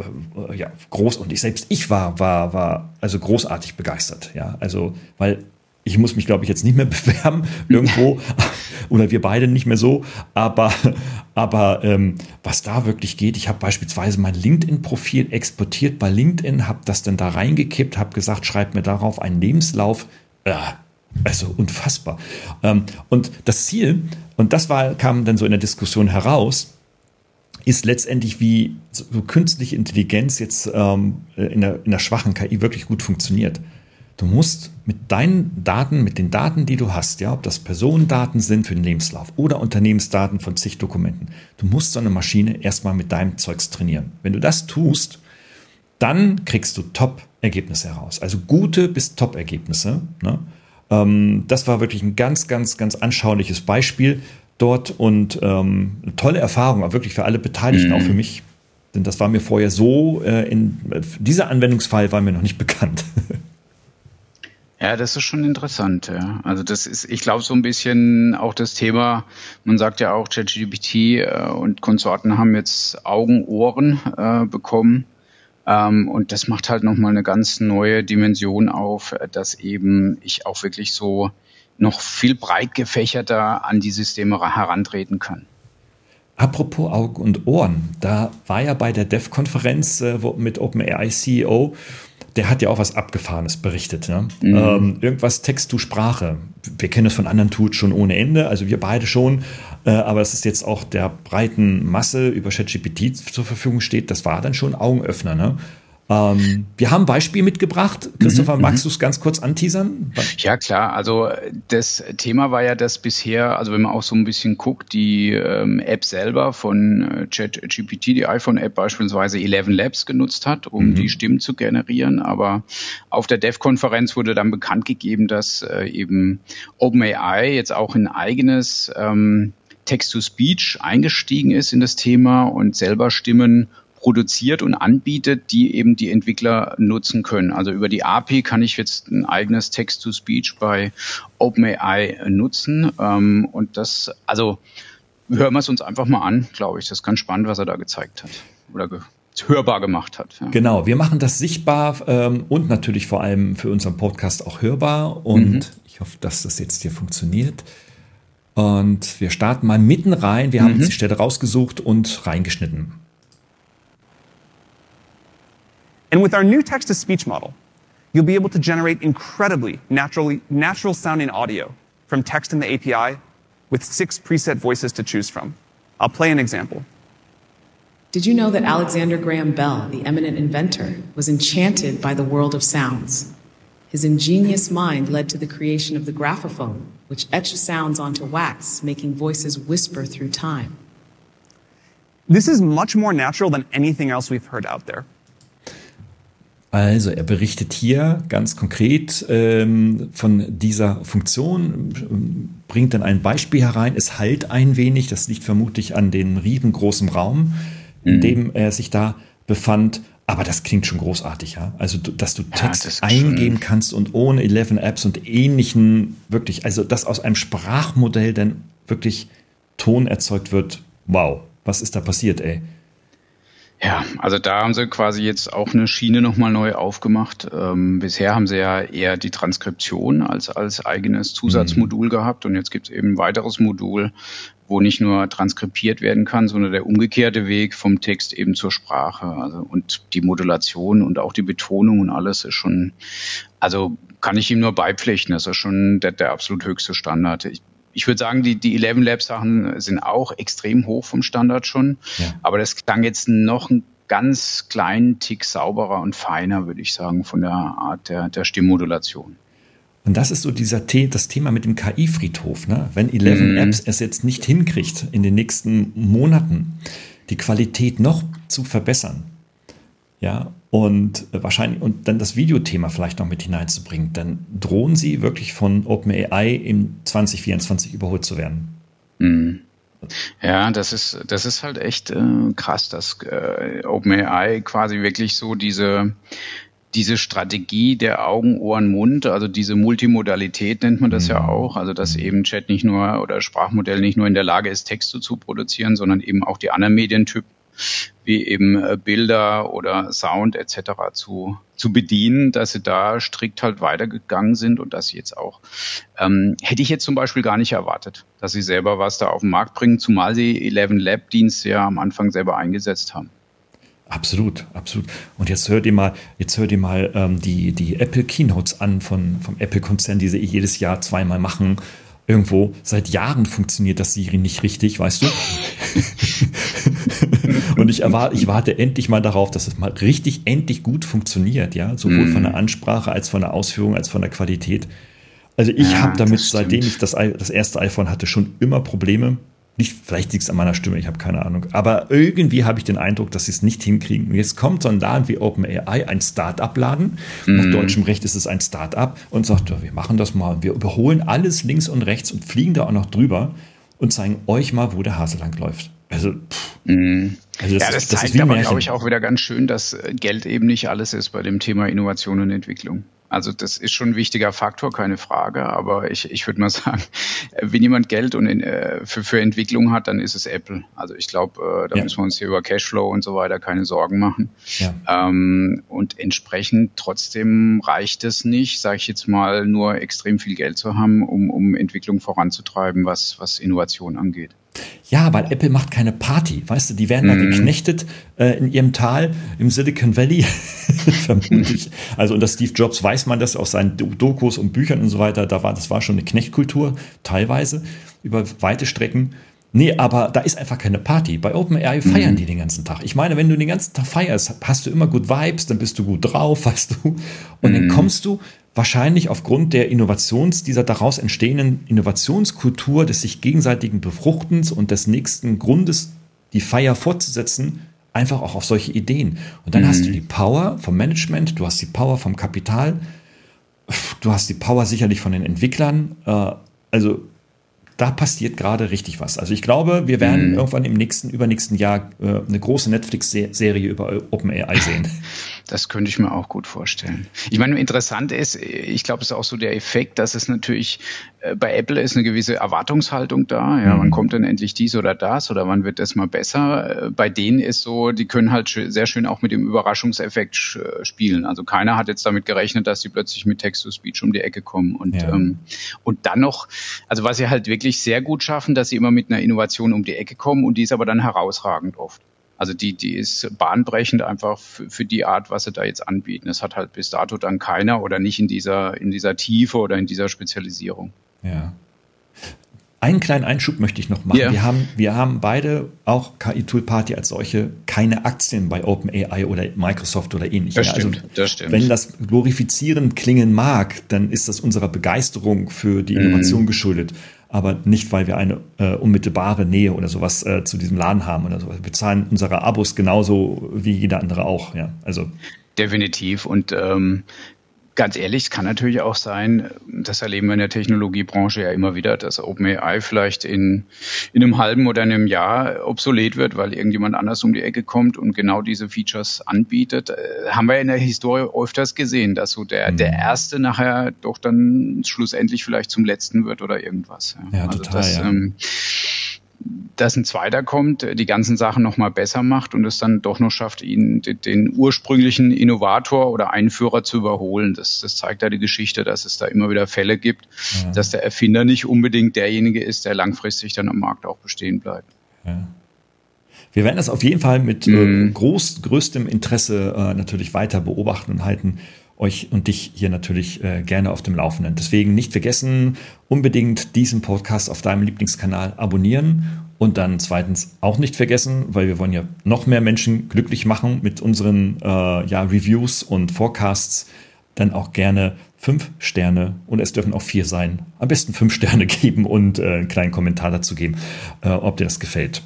äh, ja, groß und ich selbst, ich war, war, war also großartig begeistert. Ja, also, weil ich muss mich, glaube ich, jetzt nicht mehr bewerben irgendwo oder wir beide nicht mehr so, aber, aber ähm, was da wirklich geht, ich habe beispielsweise mein LinkedIn-Profil exportiert bei LinkedIn, habe das dann da reingekippt, habe gesagt, schreib mir darauf einen Lebenslauf. Äh, also unfassbar. Ähm, und das Ziel, und das war, kam dann so in der Diskussion heraus, ist letztendlich, wie so künstliche Intelligenz jetzt ähm, in, der, in der schwachen KI wirklich gut funktioniert. Du musst mit deinen Daten, mit den Daten, die du hast, ja, ob das Personendaten sind für den Lebenslauf oder Unternehmensdaten von zig Dokumenten, du musst so eine Maschine erstmal mit deinem Zeugs trainieren. Wenn du das tust, dann kriegst du Top-Ergebnisse heraus. Also gute bis Top-Ergebnisse. Ne? Ähm, das war wirklich ein ganz, ganz, ganz anschauliches Beispiel dort und ähm, eine tolle Erfahrung, aber wirklich für alle Beteiligten, mhm. auch für mich. Denn das war mir vorher so, äh, in, dieser Anwendungsfall war mir noch nicht bekannt. Ja, das ist schon interessant. Ja. Also das ist, ich glaube, so ein bisschen auch das Thema, man sagt ja auch, ChatGPT äh, und Konsorten haben jetzt Augen, Ohren äh, bekommen. Ähm, und das macht halt nochmal eine ganz neue Dimension auf, dass eben ich auch wirklich so noch viel breit gefächerter an die Systeme herantreten kann. Apropos Augen und Ohren, da war ja bei der DEF-Konferenz äh, mit OpenAI CEO, der hat ja auch was Abgefahrenes berichtet. Ne? Mhm. Ähm, irgendwas Text-to-Sprache. Wir kennen das von anderen Tools schon ohne Ende, also wir beide schon. Äh, aber es ist jetzt auch der breiten Masse über ChatGPT zur Verfügung steht, das war dann schon Augenöffner. Ne? Ähm, wir haben ein Beispiel mitgebracht. Christopher, mhm, magst mhm. du es ganz kurz anteasern? Ja, klar. Also das Thema war ja, dass bisher, also wenn man auch so ein bisschen guckt, die ähm, App selber von äh, ChatGPT, die iPhone-App beispielsweise 11 Labs genutzt hat, um mhm. die Stimmen zu generieren. Aber auf der Dev-Konferenz wurde dann bekannt gegeben, dass äh, eben OpenAI jetzt auch ein eigenes ähm, Text-to-Speech eingestiegen ist in das Thema und selber Stimmen produziert und anbietet, die eben die Entwickler nutzen können. Also über die API kann ich jetzt ein eigenes Text-to-Speech bei OpenAI nutzen. Ähm, und das, also hören wir es uns einfach mal an, glaube ich. Das ist ganz spannend, was er da gezeigt hat oder ge hörbar gemacht hat. Ja. Genau, wir machen das sichtbar ähm, und natürlich vor allem für unseren Podcast auch hörbar. Und mhm. ich hoffe, dass das jetzt hier funktioniert. Und wir starten mal mitten rein. Wir mhm. haben uns die Stelle rausgesucht und reingeschnitten. And with our new text to speech model, you'll be able to generate incredibly naturally, natural sounding audio from text in the API with six preset voices to choose from. I'll play an example. Did you know that Alexander Graham Bell, the eminent inventor, was enchanted by the world of sounds? His ingenious mind led to the creation of the graphophone, which etches sounds onto wax, making voices whisper through time. This is much more natural than anything else we've heard out there. Also er berichtet hier ganz konkret ähm, von dieser Funktion, bringt dann ein Beispiel herein. Es halt ein wenig, das liegt vermutlich an den riesengroßen Raum, in mhm. dem er sich da befand. Aber das klingt schon großartig, ja. Also, dass du Text ja, eingeben kannst und ohne 11 Apps und ähnlichen wirklich, also dass aus einem Sprachmodell dann wirklich Ton erzeugt wird. Wow, was ist da passiert, ey? Ja, also da haben sie quasi jetzt auch eine Schiene nochmal neu aufgemacht. Ähm, bisher haben sie ja eher die Transkription als, als eigenes Zusatzmodul mhm. gehabt und jetzt gibt es eben ein weiteres Modul, wo nicht nur transkribiert werden kann, sondern der umgekehrte Weg vom Text eben zur Sprache. Also, und die Modulation und auch die Betonung und alles ist schon, also kann ich ihm nur beipflichten, das ist schon der, der absolut höchste Standard. Ich, ich würde sagen, die, die 11 Lab Sachen sind auch extrem hoch vom Standard schon. Ja. Aber das klang jetzt noch einen ganz kleinen Tick sauberer und feiner, würde ich sagen, von der Art der, der Stimmmodulation. Und das ist so dieser The das Thema mit dem KI-Friedhof. Ne? Wenn 11 mm. Apps es jetzt nicht hinkriegt, in den nächsten Monaten die Qualität noch zu verbessern, ja, und wahrscheinlich und dann das Videothema vielleicht noch mit hineinzubringen, dann drohen sie wirklich von OpenAI im 2024 überholt zu werden. Mhm. Ja, das ist das ist halt echt äh, krass, dass äh, OpenAI quasi wirklich so diese diese Strategie der Augen, Ohren, Mund, also diese Multimodalität nennt man das mhm. ja auch, also dass eben Chat nicht nur oder Sprachmodell nicht nur in der Lage ist, Texte zu produzieren, sondern eben auch die anderen Medientypen wie eben äh, Bilder oder Sound etc. zu, zu bedienen, dass sie da strikt halt weitergegangen sind und dass sie jetzt auch, ähm, hätte ich jetzt zum Beispiel gar nicht erwartet, dass sie selber was da auf den Markt bringen, zumal sie 11 Lab Dienste ja am Anfang selber eingesetzt haben. Absolut, absolut. Und jetzt hört ihr mal, jetzt hört ihr mal ähm, die, die Apple Keynotes an von, vom Apple-Konzern, die sie jedes Jahr zweimal machen irgendwo seit Jahren funktioniert das Siri nicht richtig, weißt du? und ich erwarte, ich warte endlich mal darauf, dass es mal richtig endlich gut funktioniert, ja, sowohl mm. von der Ansprache als von der Ausführung als von der Qualität. Also ich ja, habe damit, seitdem ich das, das erste iPhone hatte, schon immer Probleme. Nicht, vielleicht liegt es an meiner Stimme, ich habe keine Ahnung. Aber irgendwie habe ich den Eindruck, dass sie es nicht hinkriegen. Und jetzt kommt so ein Laden wie OpenAI, ein Start-up-Laden. Mhm. Nach deutschem Recht ist es ein Start-up und sagt, ja, wir machen das mal. Wir überholen alles links und rechts und fliegen da auch noch drüber und zeigen euch mal, wo der Hase lang läuft. Also, pff. Mhm. Also das, ja, das, das zeigt aber, glaube ich, auch wieder ganz schön, dass Geld eben nicht alles ist bei dem Thema Innovation und Entwicklung. Also das ist schon ein wichtiger Faktor, keine Frage. Aber ich, ich würde mal sagen, wenn jemand Geld und in, äh, für, für Entwicklung hat, dann ist es Apple. Also ich glaube, äh, da ja. müssen wir uns hier über Cashflow und so weiter keine Sorgen machen. Ja. Ähm, und entsprechend trotzdem reicht es nicht, sage ich jetzt mal, nur extrem viel Geld zu haben, um, um Entwicklung voranzutreiben, was, was Innovation angeht. Ja, weil Apple macht keine Party, weißt du, die werden da mm. geknechtet äh, in ihrem Tal im Silicon Valley, vermutlich. Also unter Steve Jobs weiß man das aus seinen Dokus und Büchern und so weiter, da war, das war schon eine Knechtkultur, teilweise, über weite Strecken. Nee, aber da ist einfach keine Party. Bei OpenAI feiern mhm. die den ganzen Tag. Ich meine, wenn du den ganzen Tag feierst, hast du immer gut Vibes, dann bist du gut drauf, weißt du. Und mhm. dann kommst du wahrscheinlich aufgrund der Innovations, dieser daraus entstehenden Innovationskultur des sich gegenseitigen Befruchtens und des nächsten Grundes, die Feier fortzusetzen, einfach auch auf solche Ideen. Und dann mhm. hast du die Power vom Management, du hast die Power vom Kapital, du hast die Power sicherlich von den Entwicklern. Äh, also da passiert gerade richtig was. Also ich glaube, wir werden mhm. irgendwann im nächsten, übernächsten Jahr äh, eine große Netflix-Serie über OpenAI sehen. Das könnte ich mir auch gut vorstellen. Ich meine, interessant ist, ich glaube, es ist auch so der Effekt, dass es natürlich äh, bei Apple ist eine gewisse Erwartungshaltung da. Ja, mhm. wann kommt denn endlich dies oder das oder wann wird das mal besser? Äh, bei denen ist so, die können halt sehr schön auch mit dem Überraschungseffekt äh, spielen. Also keiner hat jetzt damit gerechnet, dass sie plötzlich mit Text-to-Speech um die Ecke kommen und ja. ähm, und dann noch, also was sie halt wirklich sehr gut schaffen, dass sie immer mit einer Innovation um die Ecke kommen und die ist aber dann herausragend oft. Also die, die ist bahnbrechend einfach für, für die Art, was sie da jetzt anbieten. Es hat halt bis dato dann keiner oder nicht in dieser, in dieser Tiefe oder in dieser Spezialisierung. Ja. Einen kleinen Einschub möchte ich noch machen. Yeah. Wir, haben, wir haben beide auch KI Tool Party als solche keine Aktien bei OpenAI oder Microsoft oder ähnlich. Das stimmt, also, das stimmt. Wenn das glorifizierend klingen mag, dann ist das unserer Begeisterung für die Innovation mm. geschuldet aber nicht, weil wir eine äh, unmittelbare Nähe oder sowas äh, zu diesem Laden haben oder sowas. Wir zahlen unsere Abos genauso wie jeder andere auch, ja. Also. Definitiv. Und ähm, ganz ehrlich, es kann natürlich auch sein, das erleben wir in der Technologiebranche ja immer wieder, dass OpenAI vielleicht in, in einem halben oder in einem Jahr obsolet wird, weil irgendjemand anders um die Ecke kommt und genau diese Features anbietet. Äh, haben wir in der Historie öfters gesehen, dass so der, der mhm. Erste nachher doch dann schlussendlich vielleicht zum Letzten wird oder irgendwas. Ja, ja also total. Das, ja. Ähm, dass ein Zweiter kommt, die ganzen Sachen nochmal besser macht und es dann doch noch schafft, ihn den ursprünglichen Innovator oder Einführer zu überholen. Das, das zeigt ja die Geschichte, dass es da immer wieder Fälle gibt, ja. dass der Erfinder nicht unbedingt derjenige ist, der langfristig dann am Markt auch bestehen bleibt. Ja. Wir werden das auf jeden Fall mit mhm. äh, groß, größtem Interesse äh, natürlich weiter beobachten und halten euch und dich hier natürlich äh, gerne auf dem Laufenden. Deswegen nicht vergessen, unbedingt diesen Podcast auf deinem Lieblingskanal abonnieren und dann zweitens auch nicht vergessen, weil wir wollen ja noch mehr Menschen glücklich machen mit unseren äh, ja, Reviews und Forecasts, dann auch gerne fünf Sterne und es dürfen auch vier sein. Am besten fünf Sterne geben und äh, einen kleinen Kommentar dazu geben, äh, ob dir das gefällt,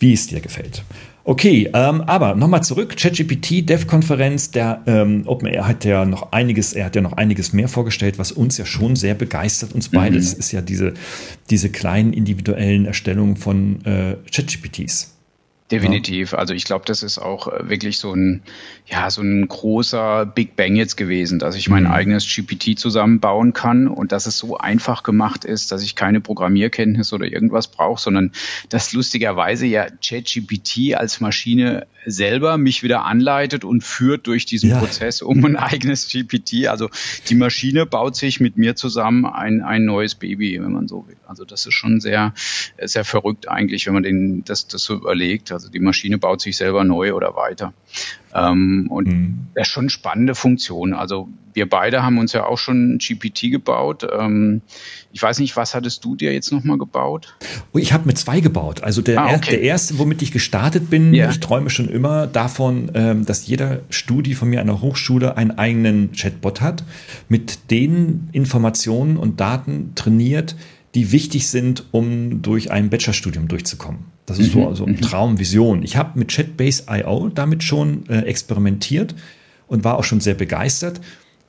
wie es dir gefällt. Okay, ähm, aber nochmal zurück, ChatGPT, Dev-Konferenz, der ähm, OpenAI hat ja noch einiges, er hat ja noch einiges mehr vorgestellt, was uns ja schon sehr begeistert, uns beide. Mhm. Das ist ja diese, diese kleinen individuellen Erstellungen von äh, ChatGPTs. Definitiv. Also ich glaube, das ist auch äh, wirklich so ein, ja, so ein großer Big Bang jetzt gewesen, dass ich mein mhm. eigenes GPT zusammenbauen kann und dass es so einfach gemacht ist, dass ich keine Programmierkenntnis oder irgendwas brauche, sondern dass lustigerweise ja ChatGPT als Maschine selber mich wieder anleitet und führt durch diesen ja. Prozess um ein eigenes GPT. Also die Maschine baut sich mit mir zusammen ein, ein neues Baby, wenn man so will. Also das ist schon sehr, sehr verrückt eigentlich, wenn man den, das, das so überlegt. Also die Maschine baut sich selber neu oder weiter. Ähm, und mhm. das ist schon eine spannende Funktion. Also wir beide haben uns ja auch schon GPT gebaut. Ähm, ich weiß nicht, was hattest du dir jetzt nochmal gebaut? Oh, ich habe mir zwei gebaut. Also der, ah, okay. der erste, womit ich gestartet bin, yeah. ich träume schon immer davon, ähm, dass jeder Studi von mir an der Hochschule einen eigenen Chatbot hat, mit den Informationen und Daten trainiert, die wichtig sind, um durch ein Bachelorstudium durchzukommen. Das ist mhm. so also ein mhm. Traum, Vision. Ich habe mit Chatbase.io damit schon äh, experimentiert und war auch schon sehr begeistert.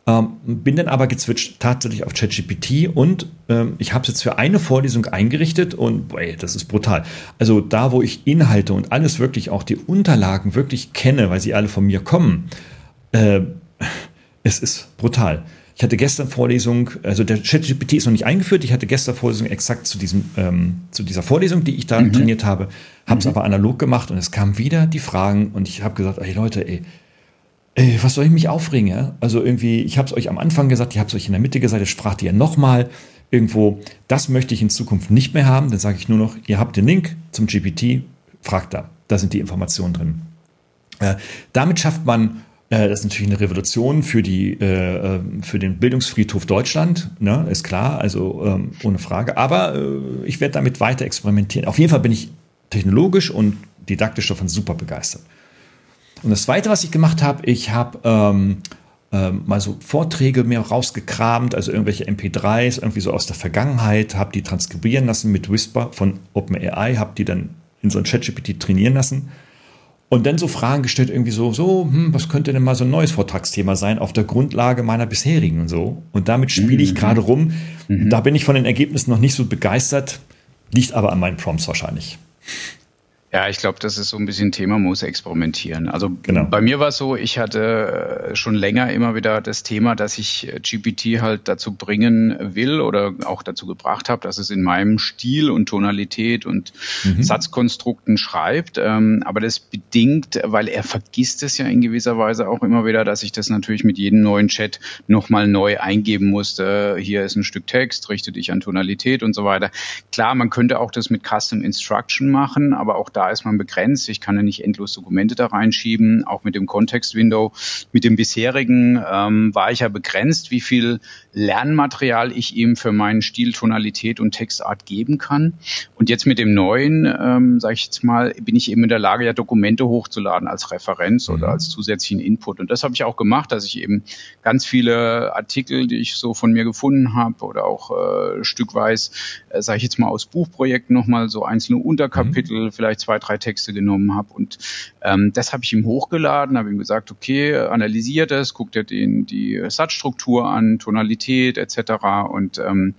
Ähm, bin dann aber gezwitscht tatsächlich auf ChatGPT und ähm, ich habe es jetzt für eine Vorlesung eingerichtet und boy, das ist brutal. Also da, wo ich Inhalte und alles wirklich, auch die Unterlagen wirklich kenne, weil sie alle von mir kommen, äh, es ist brutal. Ich hatte gestern Vorlesung, also der ChatGPT ist noch nicht eingeführt. Ich hatte gestern Vorlesung exakt zu diesem, ähm, zu dieser Vorlesung, die ich da mhm. trainiert habe, habe es mhm. aber analog gemacht und es kamen wieder die Fragen und ich habe gesagt, ey Leute, ey, ey, was soll ich mich aufregen? Ja? Also irgendwie, ich habe es euch am Anfang gesagt, ich habe es euch in der Mitte gesagt, jetzt fragt ihr nochmal irgendwo, das möchte ich in Zukunft nicht mehr haben. Dann sage ich nur noch, ihr habt den Link zum GPT, fragt da, da sind die Informationen drin. Äh, damit schafft man das ist natürlich eine Revolution für, die, äh, äh, für den Bildungsfriedhof Deutschland, ne? ist klar, also ähm, ohne Frage. Aber äh, ich werde damit weiter experimentieren. Auf jeden Fall bin ich technologisch und didaktisch davon super begeistert. Und das Zweite, was ich gemacht habe, ich habe ähm, ähm, mal so Vorträge mir rausgekramt, also irgendwelche MP3s, irgendwie so aus der Vergangenheit, habe die transkribieren lassen mit Whisper von OpenAI, habe die dann in so ein ChatGPT trainieren lassen und dann so Fragen gestellt, irgendwie so, so, hm, was könnte denn mal so ein neues Vortragsthema sein auf der Grundlage meiner bisherigen und so. Und damit spiele ich mhm. gerade rum. Mhm. Da bin ich von den Ergebnissen noch nicht so begeistert, liegt aber an meinen Prompts wahrscheinlich. Ja, ich glaube, das ist so ein bisschen Thema, muss experimentieren. Also genau. bei mir war es so, ich hatte äh, schon länger immer wieder das Thema, dass ich äh, GPT halt dazu bringen will oder auch dazu gebracht habe, dass es in meinem Stil und Tonalität und mhm. Satzkonstrukten schreibt. Ähm, aber das bedingt, weil er vergisst es ja in gewisser Weise auch immer wieder, dass ich das natürlich mit jedem neuen Chat nochmal neu eingeben musste. Hier ist ein Stück Text, richte dich an Tonalität und so weiter. Klar, man könnte auch das mit Custom Instruction machen, aber auch da ist man begrenzt. Ich kann ja nicht endlos Dokumente da reinschieben, auch mit dem Context-Window. Mit dem bisherigen ähm, war ich ja begrenzt, wie viel Lernmaterial ich ihm für meinen Stil, Tonalität und Textart geben kann. Und jetzt mit dem neuen, ähm, sage ich jetzt mal, bin ich eben in der Lage, ja Dokumente hochzuladen als Referenz oder mhm. als zusätzlichen Input. Und das habe ich auch gemacht, dass ich eben ganz viele Artikel, die ich so von mir gefunden habe oder auch äh, stückweise, äh, sage ich jetzt mal aus Buchprojekten nochmal so einzelne Unterkapitel, mhm. vielleicht zwei, drei Texte genommen habe. Und ähm, das habe ich ihm hochgeladen, habe ihm gesagt, okay, analysiert es, guckt er den die Satzstruktur an, Tonalität etc. Und ähm,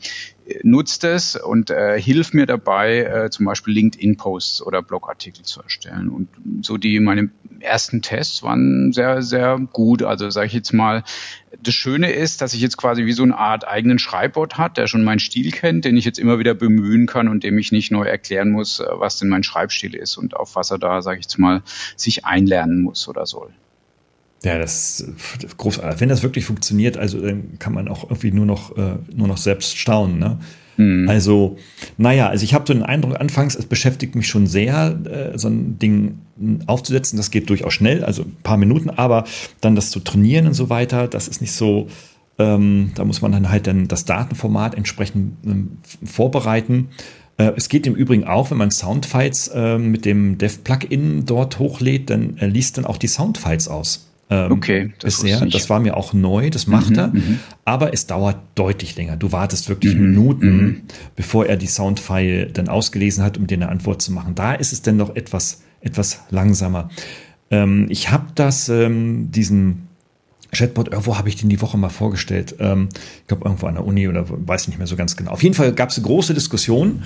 nutzt es und äh, hilft mir dabei, äh, zum Beispiel LinkedIn-Posts oder Blogartikel zu erstellen. Und so die meine ersten Tests waren sehr, sehr gut. Also sage ich jetzt mal, das Schöne ist, dass ich jetzt quasi wie so eine Art eigenen Schreibbot hat, der schon meinen Stil kennt, den ich jetzt immer wieder bemühen kann und dem ich nicht neu erklären muss, äh, was denn mein Schreibstil ist und auf was er da, sage ich jetzt mal, sich einlernen muss oder soll. Ja, das ist großartig. Wenn das wirklich funktioniert, also dann kann man auch irgendwie nur noch, äh, nur noch selbst staunen. Ne? Mhm. Also, naja, also ich habe so den Eindruck, anfangs, es beschäftigt mich schon sehr, äh, so ein Ding aufzusetzen. Das geht durchaus schnell, also ein paar Minuten, aber dann das zu trainieren und so weiter, das ist nicht so, ähm, da muss man dann halt dann das Datenformat entsprechend ähm, vorbereiten. Äh, es geht im Übrigen auch, wenn man Soundfiles äh, mit dem Dev-Plugin dort hochlädt, dann äh, liest dann auch die Soundfiles aus. Ähm, okay, das bisher. Das war mir auch neu, das macht mhm, er. Mhm. Aber es dauert deutlich länger. Du wartest wirklich mhm, Minuten, mhm. bevor er die Soundfile dann ausgelesen hat, um dir eine Antwort zu machen. Da ist es dann noch etwas, etwas langsamer. Ähm, ich habe das, ähm, diesen Chatbot, irgendwo habe ich den die Woche mal vorgestellt. Ähm, ich glaube, irgendwo an der Uni oder weiß nicht mehr so ganz genau. Auf jeden Fall gab es eine große Diskussion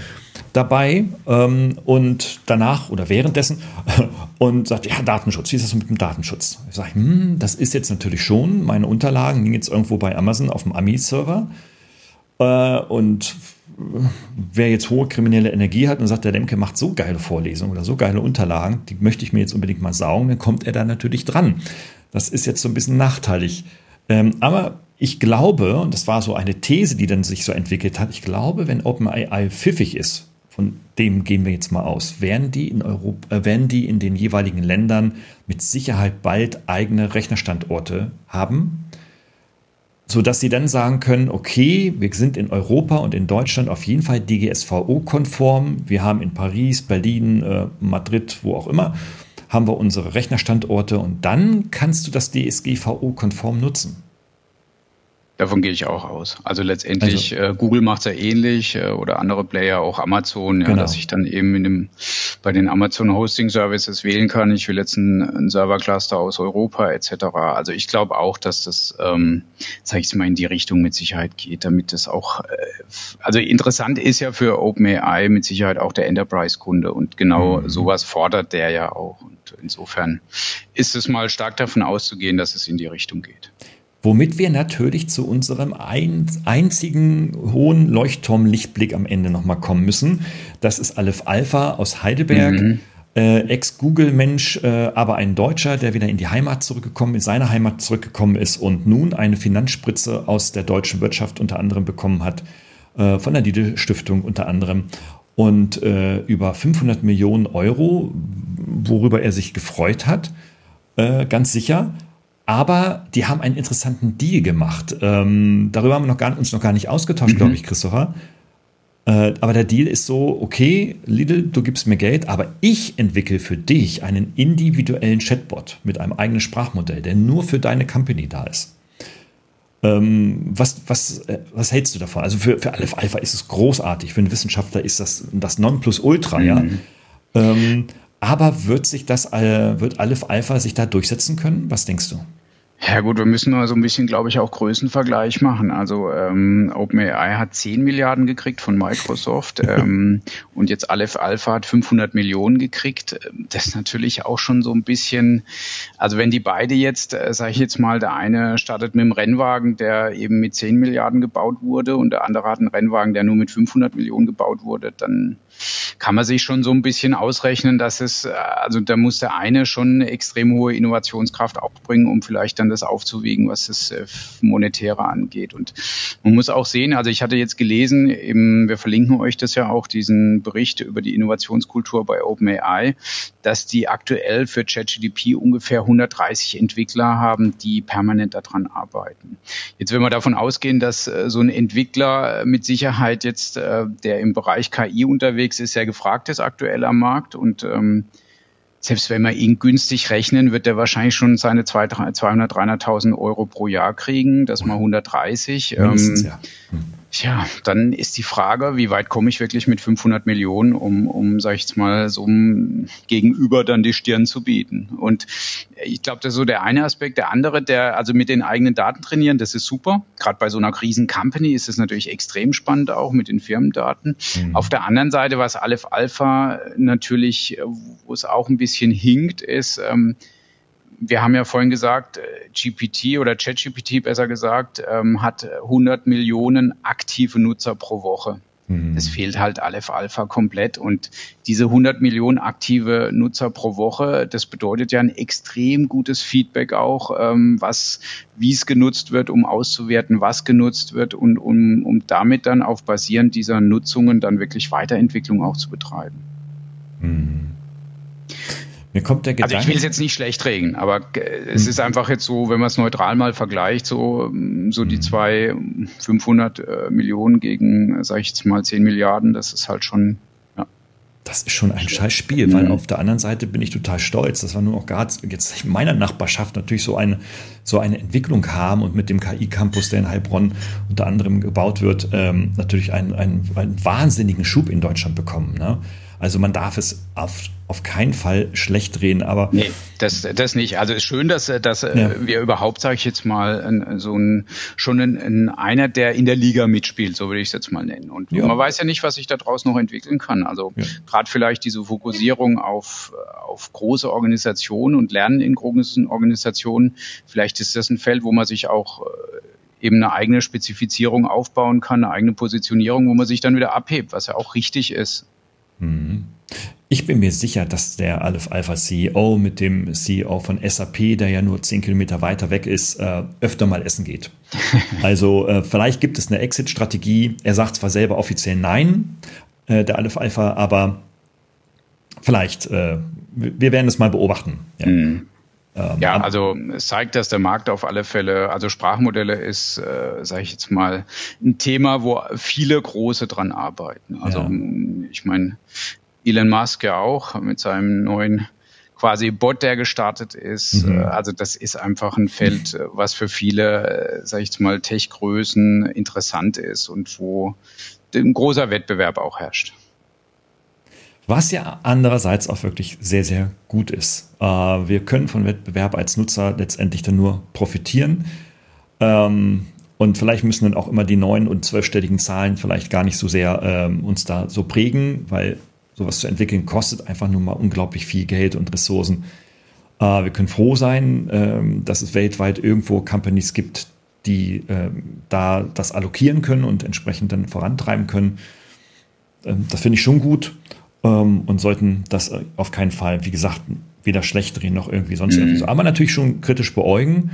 dabei ähm, und danach oder währenddessen und sagt, ja, Datenschutz, wie ist das mit dem Datenschutz? Ich sage, hm, das ist jetzt natürlich schon, meine Unterlagen liegen jetzt irgendwo bei Amazon auf dem AMI-Server äh, und wer jetzt hohe kriminelle Energie hat und sagt, der Demke macht so geile Vorlesungen oder so geile Unterlagen, die möchte ich mir jetzt unbedingt mal saugen, dann kommt er da natürlich dran. Das ist jetzt so ein bisschen nachteilig. Ähm, aber ich glaube, und das war so eine These, die dann sich so entwickelt hat, ich glaube, wenn OpenAI pfiffig ist, von dem gehen wir jetzt mal aus, werden die in Europa, äh, werden die in den jeweiligen Ländern mit Sicherheit bald eigene Rechnerstandorte haben, sodass sie dann sagen können, okay, wir sind in Europa und in Deutschland auf jeden Fall DGSVO-konform. Wir haben in Paris, Berlin, äh, Madrid, wo auch immer, haben wir unsere Rechnerstandorte und dann kannst du das DSGVO-konform nutzen. Davon gehe ich auch aus. Also letztendlich, also, äh, Google macht es ja ähnlich äh, oder andere Player, auch Amazon, ja, genau. dass ich dann eben in dem, bei den Amazon Hosting Services wählen kann, ich will jetzt einen, Servercluster aus Europa etc. Also ich glaube auch, dass das, ähm, sage ich mal, in die Richtung mit Sicherheit geht, damit das auch, äh, also interessant ist ja für OpenAI mit Sicherheit auch der Enterprise-Kunde und genau mhm. sowas fordert der ja auch. Und insofern ist es mal stark davon auszugehen, dass es in die Richtung geht. Womit wir natürlich zu unserem einzigen hohen Leuchtturmlichtblick am Ende nochmal kommen müssen. Das ist Aleph Alpha aus Heidelberg. Mhm. Äh, Ex-Google-Mensch, äh, aber ein Deutscher, der wieder in die Heimat zurückgekommen, in seine Heimat zurückgekommen ist und nun eine Finanzspritze aus der deutschen Wirtschaft unter anderem bekommen hat, äh, von der Diede Stiftung unter anderem und äh, über 500 Millionen Euro, worüber er sich gefreut hat, äh, ganz sicher. Aber die haben einen interessanten Deal gemacht. Ähm, darüber haben wir noch gar, uns noch gar nicht ausgetauscht, mhm. glaube ich, Christopher. Äh, aber der Deal ist so, okay, Lidl, du gibst mir Geld, aber ich entwickle für dich einen individuellen Chatbot mit einem eigenen Sprachmodell, der nur für deine Company da ist. Ähm, was, was, äh, was hältst du davon? Also für, für Aleph Alpha ist es großartig, für einen Wissenschaftler ist das das Nonplusultra, mhm. ja. Ähm, aber wird sich das, äh, wird Aleph Alpha sich da durchsetzen können? Was denkst du? Ja gut, wir müssen mal so ein bisschen, glaube ich, auch Größenvergleich machen. Also ähm, OpenAI hat 10 Milliarden gekriegt von Microsoft ähm, und jetzt Aleph Alpha hat 500 Millionen gekriegt. Das ist natürlich auch schon so ein bisschen, also wenn die beide jetzt, äh, sage ich jetzt mal, der eine startet mit einem Rennwagen, der eben mit 10 Milliarden gebaut wurde und der andere hat einen Rennwagen, der nur mit 500 Millionen gebaut wurde, dann kann man sich schon so ein bisschen ausrechnen, dass es, äh, also da muss der eine schon eine extrem hohe Innovationskraft aufbringen, um vielleicht dann das aufzuwiegen, was das äh, Monetäre angeht. Und man muss auch sehen, also ich hatte jetzt gelesen, eben, wir verlinken euch das ja auch, diesen Bericht über die Innovationskultur bei OpenAI, dass die aktuell für ChatGDP ungefähr 130 Entwickler haben, die permanent daran arbeiten. Jetzt, wenn wir davon ausgehen, dass äh, so ein Entwickler mit Sicherheit jetzt, der im Bereich KI unterwegs ist, sehr gefragt ist aktuell am Markt und ähm, selbst wenn wir ihn günstig rechnen, wird er wahrscheinlich schon seine 200.000, 300.000 Euro pro Jahr kriegen, das mal 130. Ähm, ja. Ja, dann ist die Frage, wie weit komme ich wirklich mit 500 Millionen, um, um sag ich jetzt mal, so einem Gegenüber dann die Stirn zu bieten. Und ich glaube, das ist so der eine Aspekt. Der andere, der, also mit den eigenen Daten trainieren, das ist super. Gerade bei so einer Kriesen-Company ist es natürlich extrem spannend auch mit den Firmendaten. Mhm. Auf der anderen Seite, was Aleph Alpha natürlich, wo es auch ein bisschen hinkt, ist, ähm, wir haben ja vorhin gesagt, äh, GPT oder ChatGPT besser gesagt, ähm, hat 100 Millionen aktive Nutzer pro Woche. Mhm. Es fehlt halt Aleph Alpha komplett und diese 100 Millionen aktive Nutzer pro Woche, das bedeutet ja ein extrem gutes Feedback auch, ähm, was, wie es genutzt wird, um auszuwerten, was genutzt wird und um, um damit dann auf basierend dieser Nutzungen dann wirklich Weiterentwicklung auch zu betreiben. Mhm. Mir kommt der Gedanke. Also ich will es jetzt nicht schlecht reden, aber es hm. ist einfach jetzt so, wenn man es neutral mal vergleicht, so, so die hm. zwei 500 äh, Millionen gegen, sag ich jetzt mal, 10 Milliarden, das ist halt schon. Das ist schon ein scheiß Spiel, mhm. weil auf der anderen Seite bin ich total stolz, dass wir nur noch gerade jetzt in meiner Nachbarschaft natürlich so eine, so eine Entwicklung haben und mit dem KI-Campus, der in Heilbronn unter anderem gebaut wird, ähm, natürlich einen, einen, einen wahnsinnigen Schub in Deutschland bekommen. Ne? Also man darf es auf, auf keinen Fall schlecht drehen, aber. Nee, das, das nicht. Also es ist schön, dass, dass äh, ja. wir überhaupt, sage ich jetzt mal, so ein, schon ein, ein, einer, der in der Liga mitspielt, so würde ich es jetzt mal nennen. Und ja. man weiß ja nicht, was sich da draußen noch entwickeln kann. Also ja. gerade vielleicht diese Fokussierung auf, auf große Organisationen und Lernen in großen Organisationen, vielleicht ist das ein Feld, wo man sich auch äh, eben eine eigene Spezifizierung aufbauen kann, eine eigene Positionierung, wo man sich dann wieder abhebt, was ja auch richtig ist. Mhm. Ich bin mir sicher, dass der Aleph Alpha CEO mit dem CEO von SAP, der ja nur zehn Kilometer weiter weg ist, äh, öfter mal essen geht. Also äh, vielleicht gibt es eine Exit-Strategie. Er sagt zwar selber offiziell nein, äh, der Aleph Alpha, aber vielleicht, wir werden es mal beobachten. Ja. Mhm. Ähm, ja, also es zeigt, dass der Markt auf alle Fälle, also Sprachmodelle ist, äh, sage ich jetzt mal, ein Thema, wo viele große dran arbeiten. Also ja. ich meine, Elon Musk ja auch mit seinem neuen quasi Bot, der gestartet ist. Mhm. Äh, also das ist einfach ein Feld, äh, was für viele, äh, sage ich jetzt mal, Tech-Größen interessant ist und wo ein großer Wettbewerb auch herrscht. Was ja andererseits auch wirklich sehr, sehr gut ist. Äh, wir können von Wettbewerb als Nutzer letztendlich dann nur profitieren. Ähm, und vielleicht müssen dann auch immer die neun- und zwölfstelligen Zahlen vielleicht gar nicht so sehr ähm, uns da so prägen, weil sowas zu entwickeln kostet einfach nur mal unglaublich viel Geld und Ressourcen. Äh, wir können froh sein, ähm, dass es weltweit irgendwo Companies gibt, die da das allokieren können und entsprechend dann vorantreiben können. das finde ich schon gut ähm, und sollten das auf keinen Fall, wie gesagt, weder schlecht drehen noch irgendwie sonst mhm. irgendwie so. Aber natürlich schon kritisch beäugen.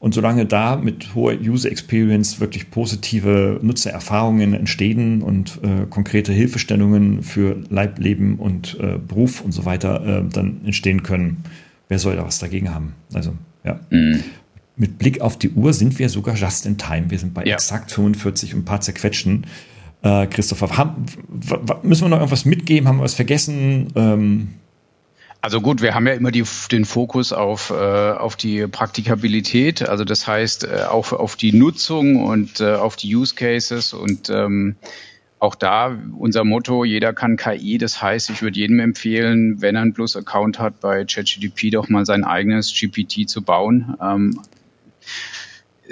Und solange da mit hoher User Experience wirklich positive Nutzererfahrungen entstehen und äh, konkrete Hilfestellungen für Leib, Leben und äh, Beruf und so weiter äh, dann entstehen können, wer soll da was dagegen haben? Also, ja. Mhm. Mit Blick auf die Uhr sind wir sogar just in time. Wir sind bei ja. exakt 45 und ein paar zerquetschen. Äh, Christopher, haben, müssen wir noch irgendwas mitgeben? Haben wir was vergessen? Ähm also gut, wir haben ja immer die, den Fokus auf, äh, auf die Praktikabilität, also das heißt äh, auch auf die Nutzung und äh, auf die Use Cases und ähm, auch da unser Motto, jeder kann KI. Das heißt, ich würde jedem empfehlen, wenn er einen Plus-Account hat bei ChatGPT, doch mal sein eigenes GPT zu bauen. Ähm,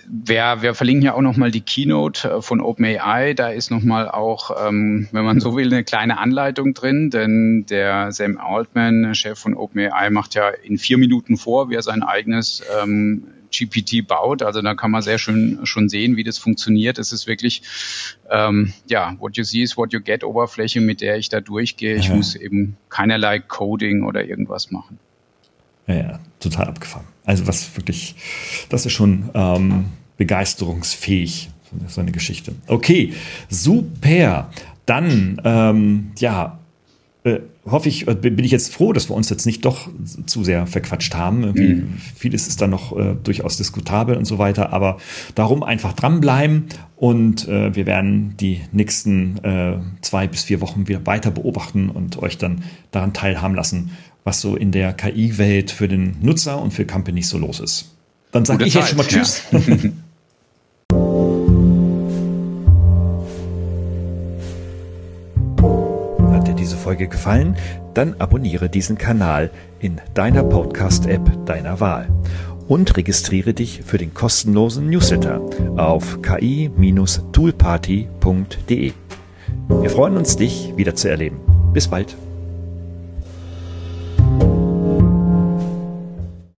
wir, wir verlinken ja auch nochmal die Keynote äh, von OpenAI. Da ist nochmal auch, ähm, wenn man so will, eine kleine Anleitung drin, denn der Sam Altman, Chef von OpenAI, macht ja in vier Minuten vor, wie er sein eigenes ähm, GPT baut. Also da kann man sehr schön schon sehen, wie das funktioniert. Es ist wirklich, ähm, ja, what you see is what you get Oberfläche, mit der ich da durchgehe. Ich ja. muss eben keinerlei Coding oder irgendwas machen. Ja, ja, total abgefahren. Also was wirklich, das ist schon ähm, begeisterungsfähig, so eine Geschichte. Okay, super. Dann, ähm, ja, äh, hoffe ich, äh, bin ich jetzt froh, dass wir uns jetzt nicht doch zu sehr verquatscht haben. Mhm. Vieles ist dann noch äh, durchaus diskutabel und so weiter, aber darum einfach dranbleiben und äh, wir werden die nächsten äh, zwei bis vier Wochen wieder weiter beobachten und euch dann daran teilhaben lassen, was so in der KI-Welt für den Nutzer und für Companies so los ist. Dann sage ich jetzt schon mal Tschüss. Ja. Hat dir diese Folge gefallen? Dann abonniere diesen Kanal in deiner Podcast-App deiner Wahl und registriere dich für den kostenlosen Newsletter auf ki-toolparty.de. Wir freuen uns, dich wieder zu erleben. Bis bald.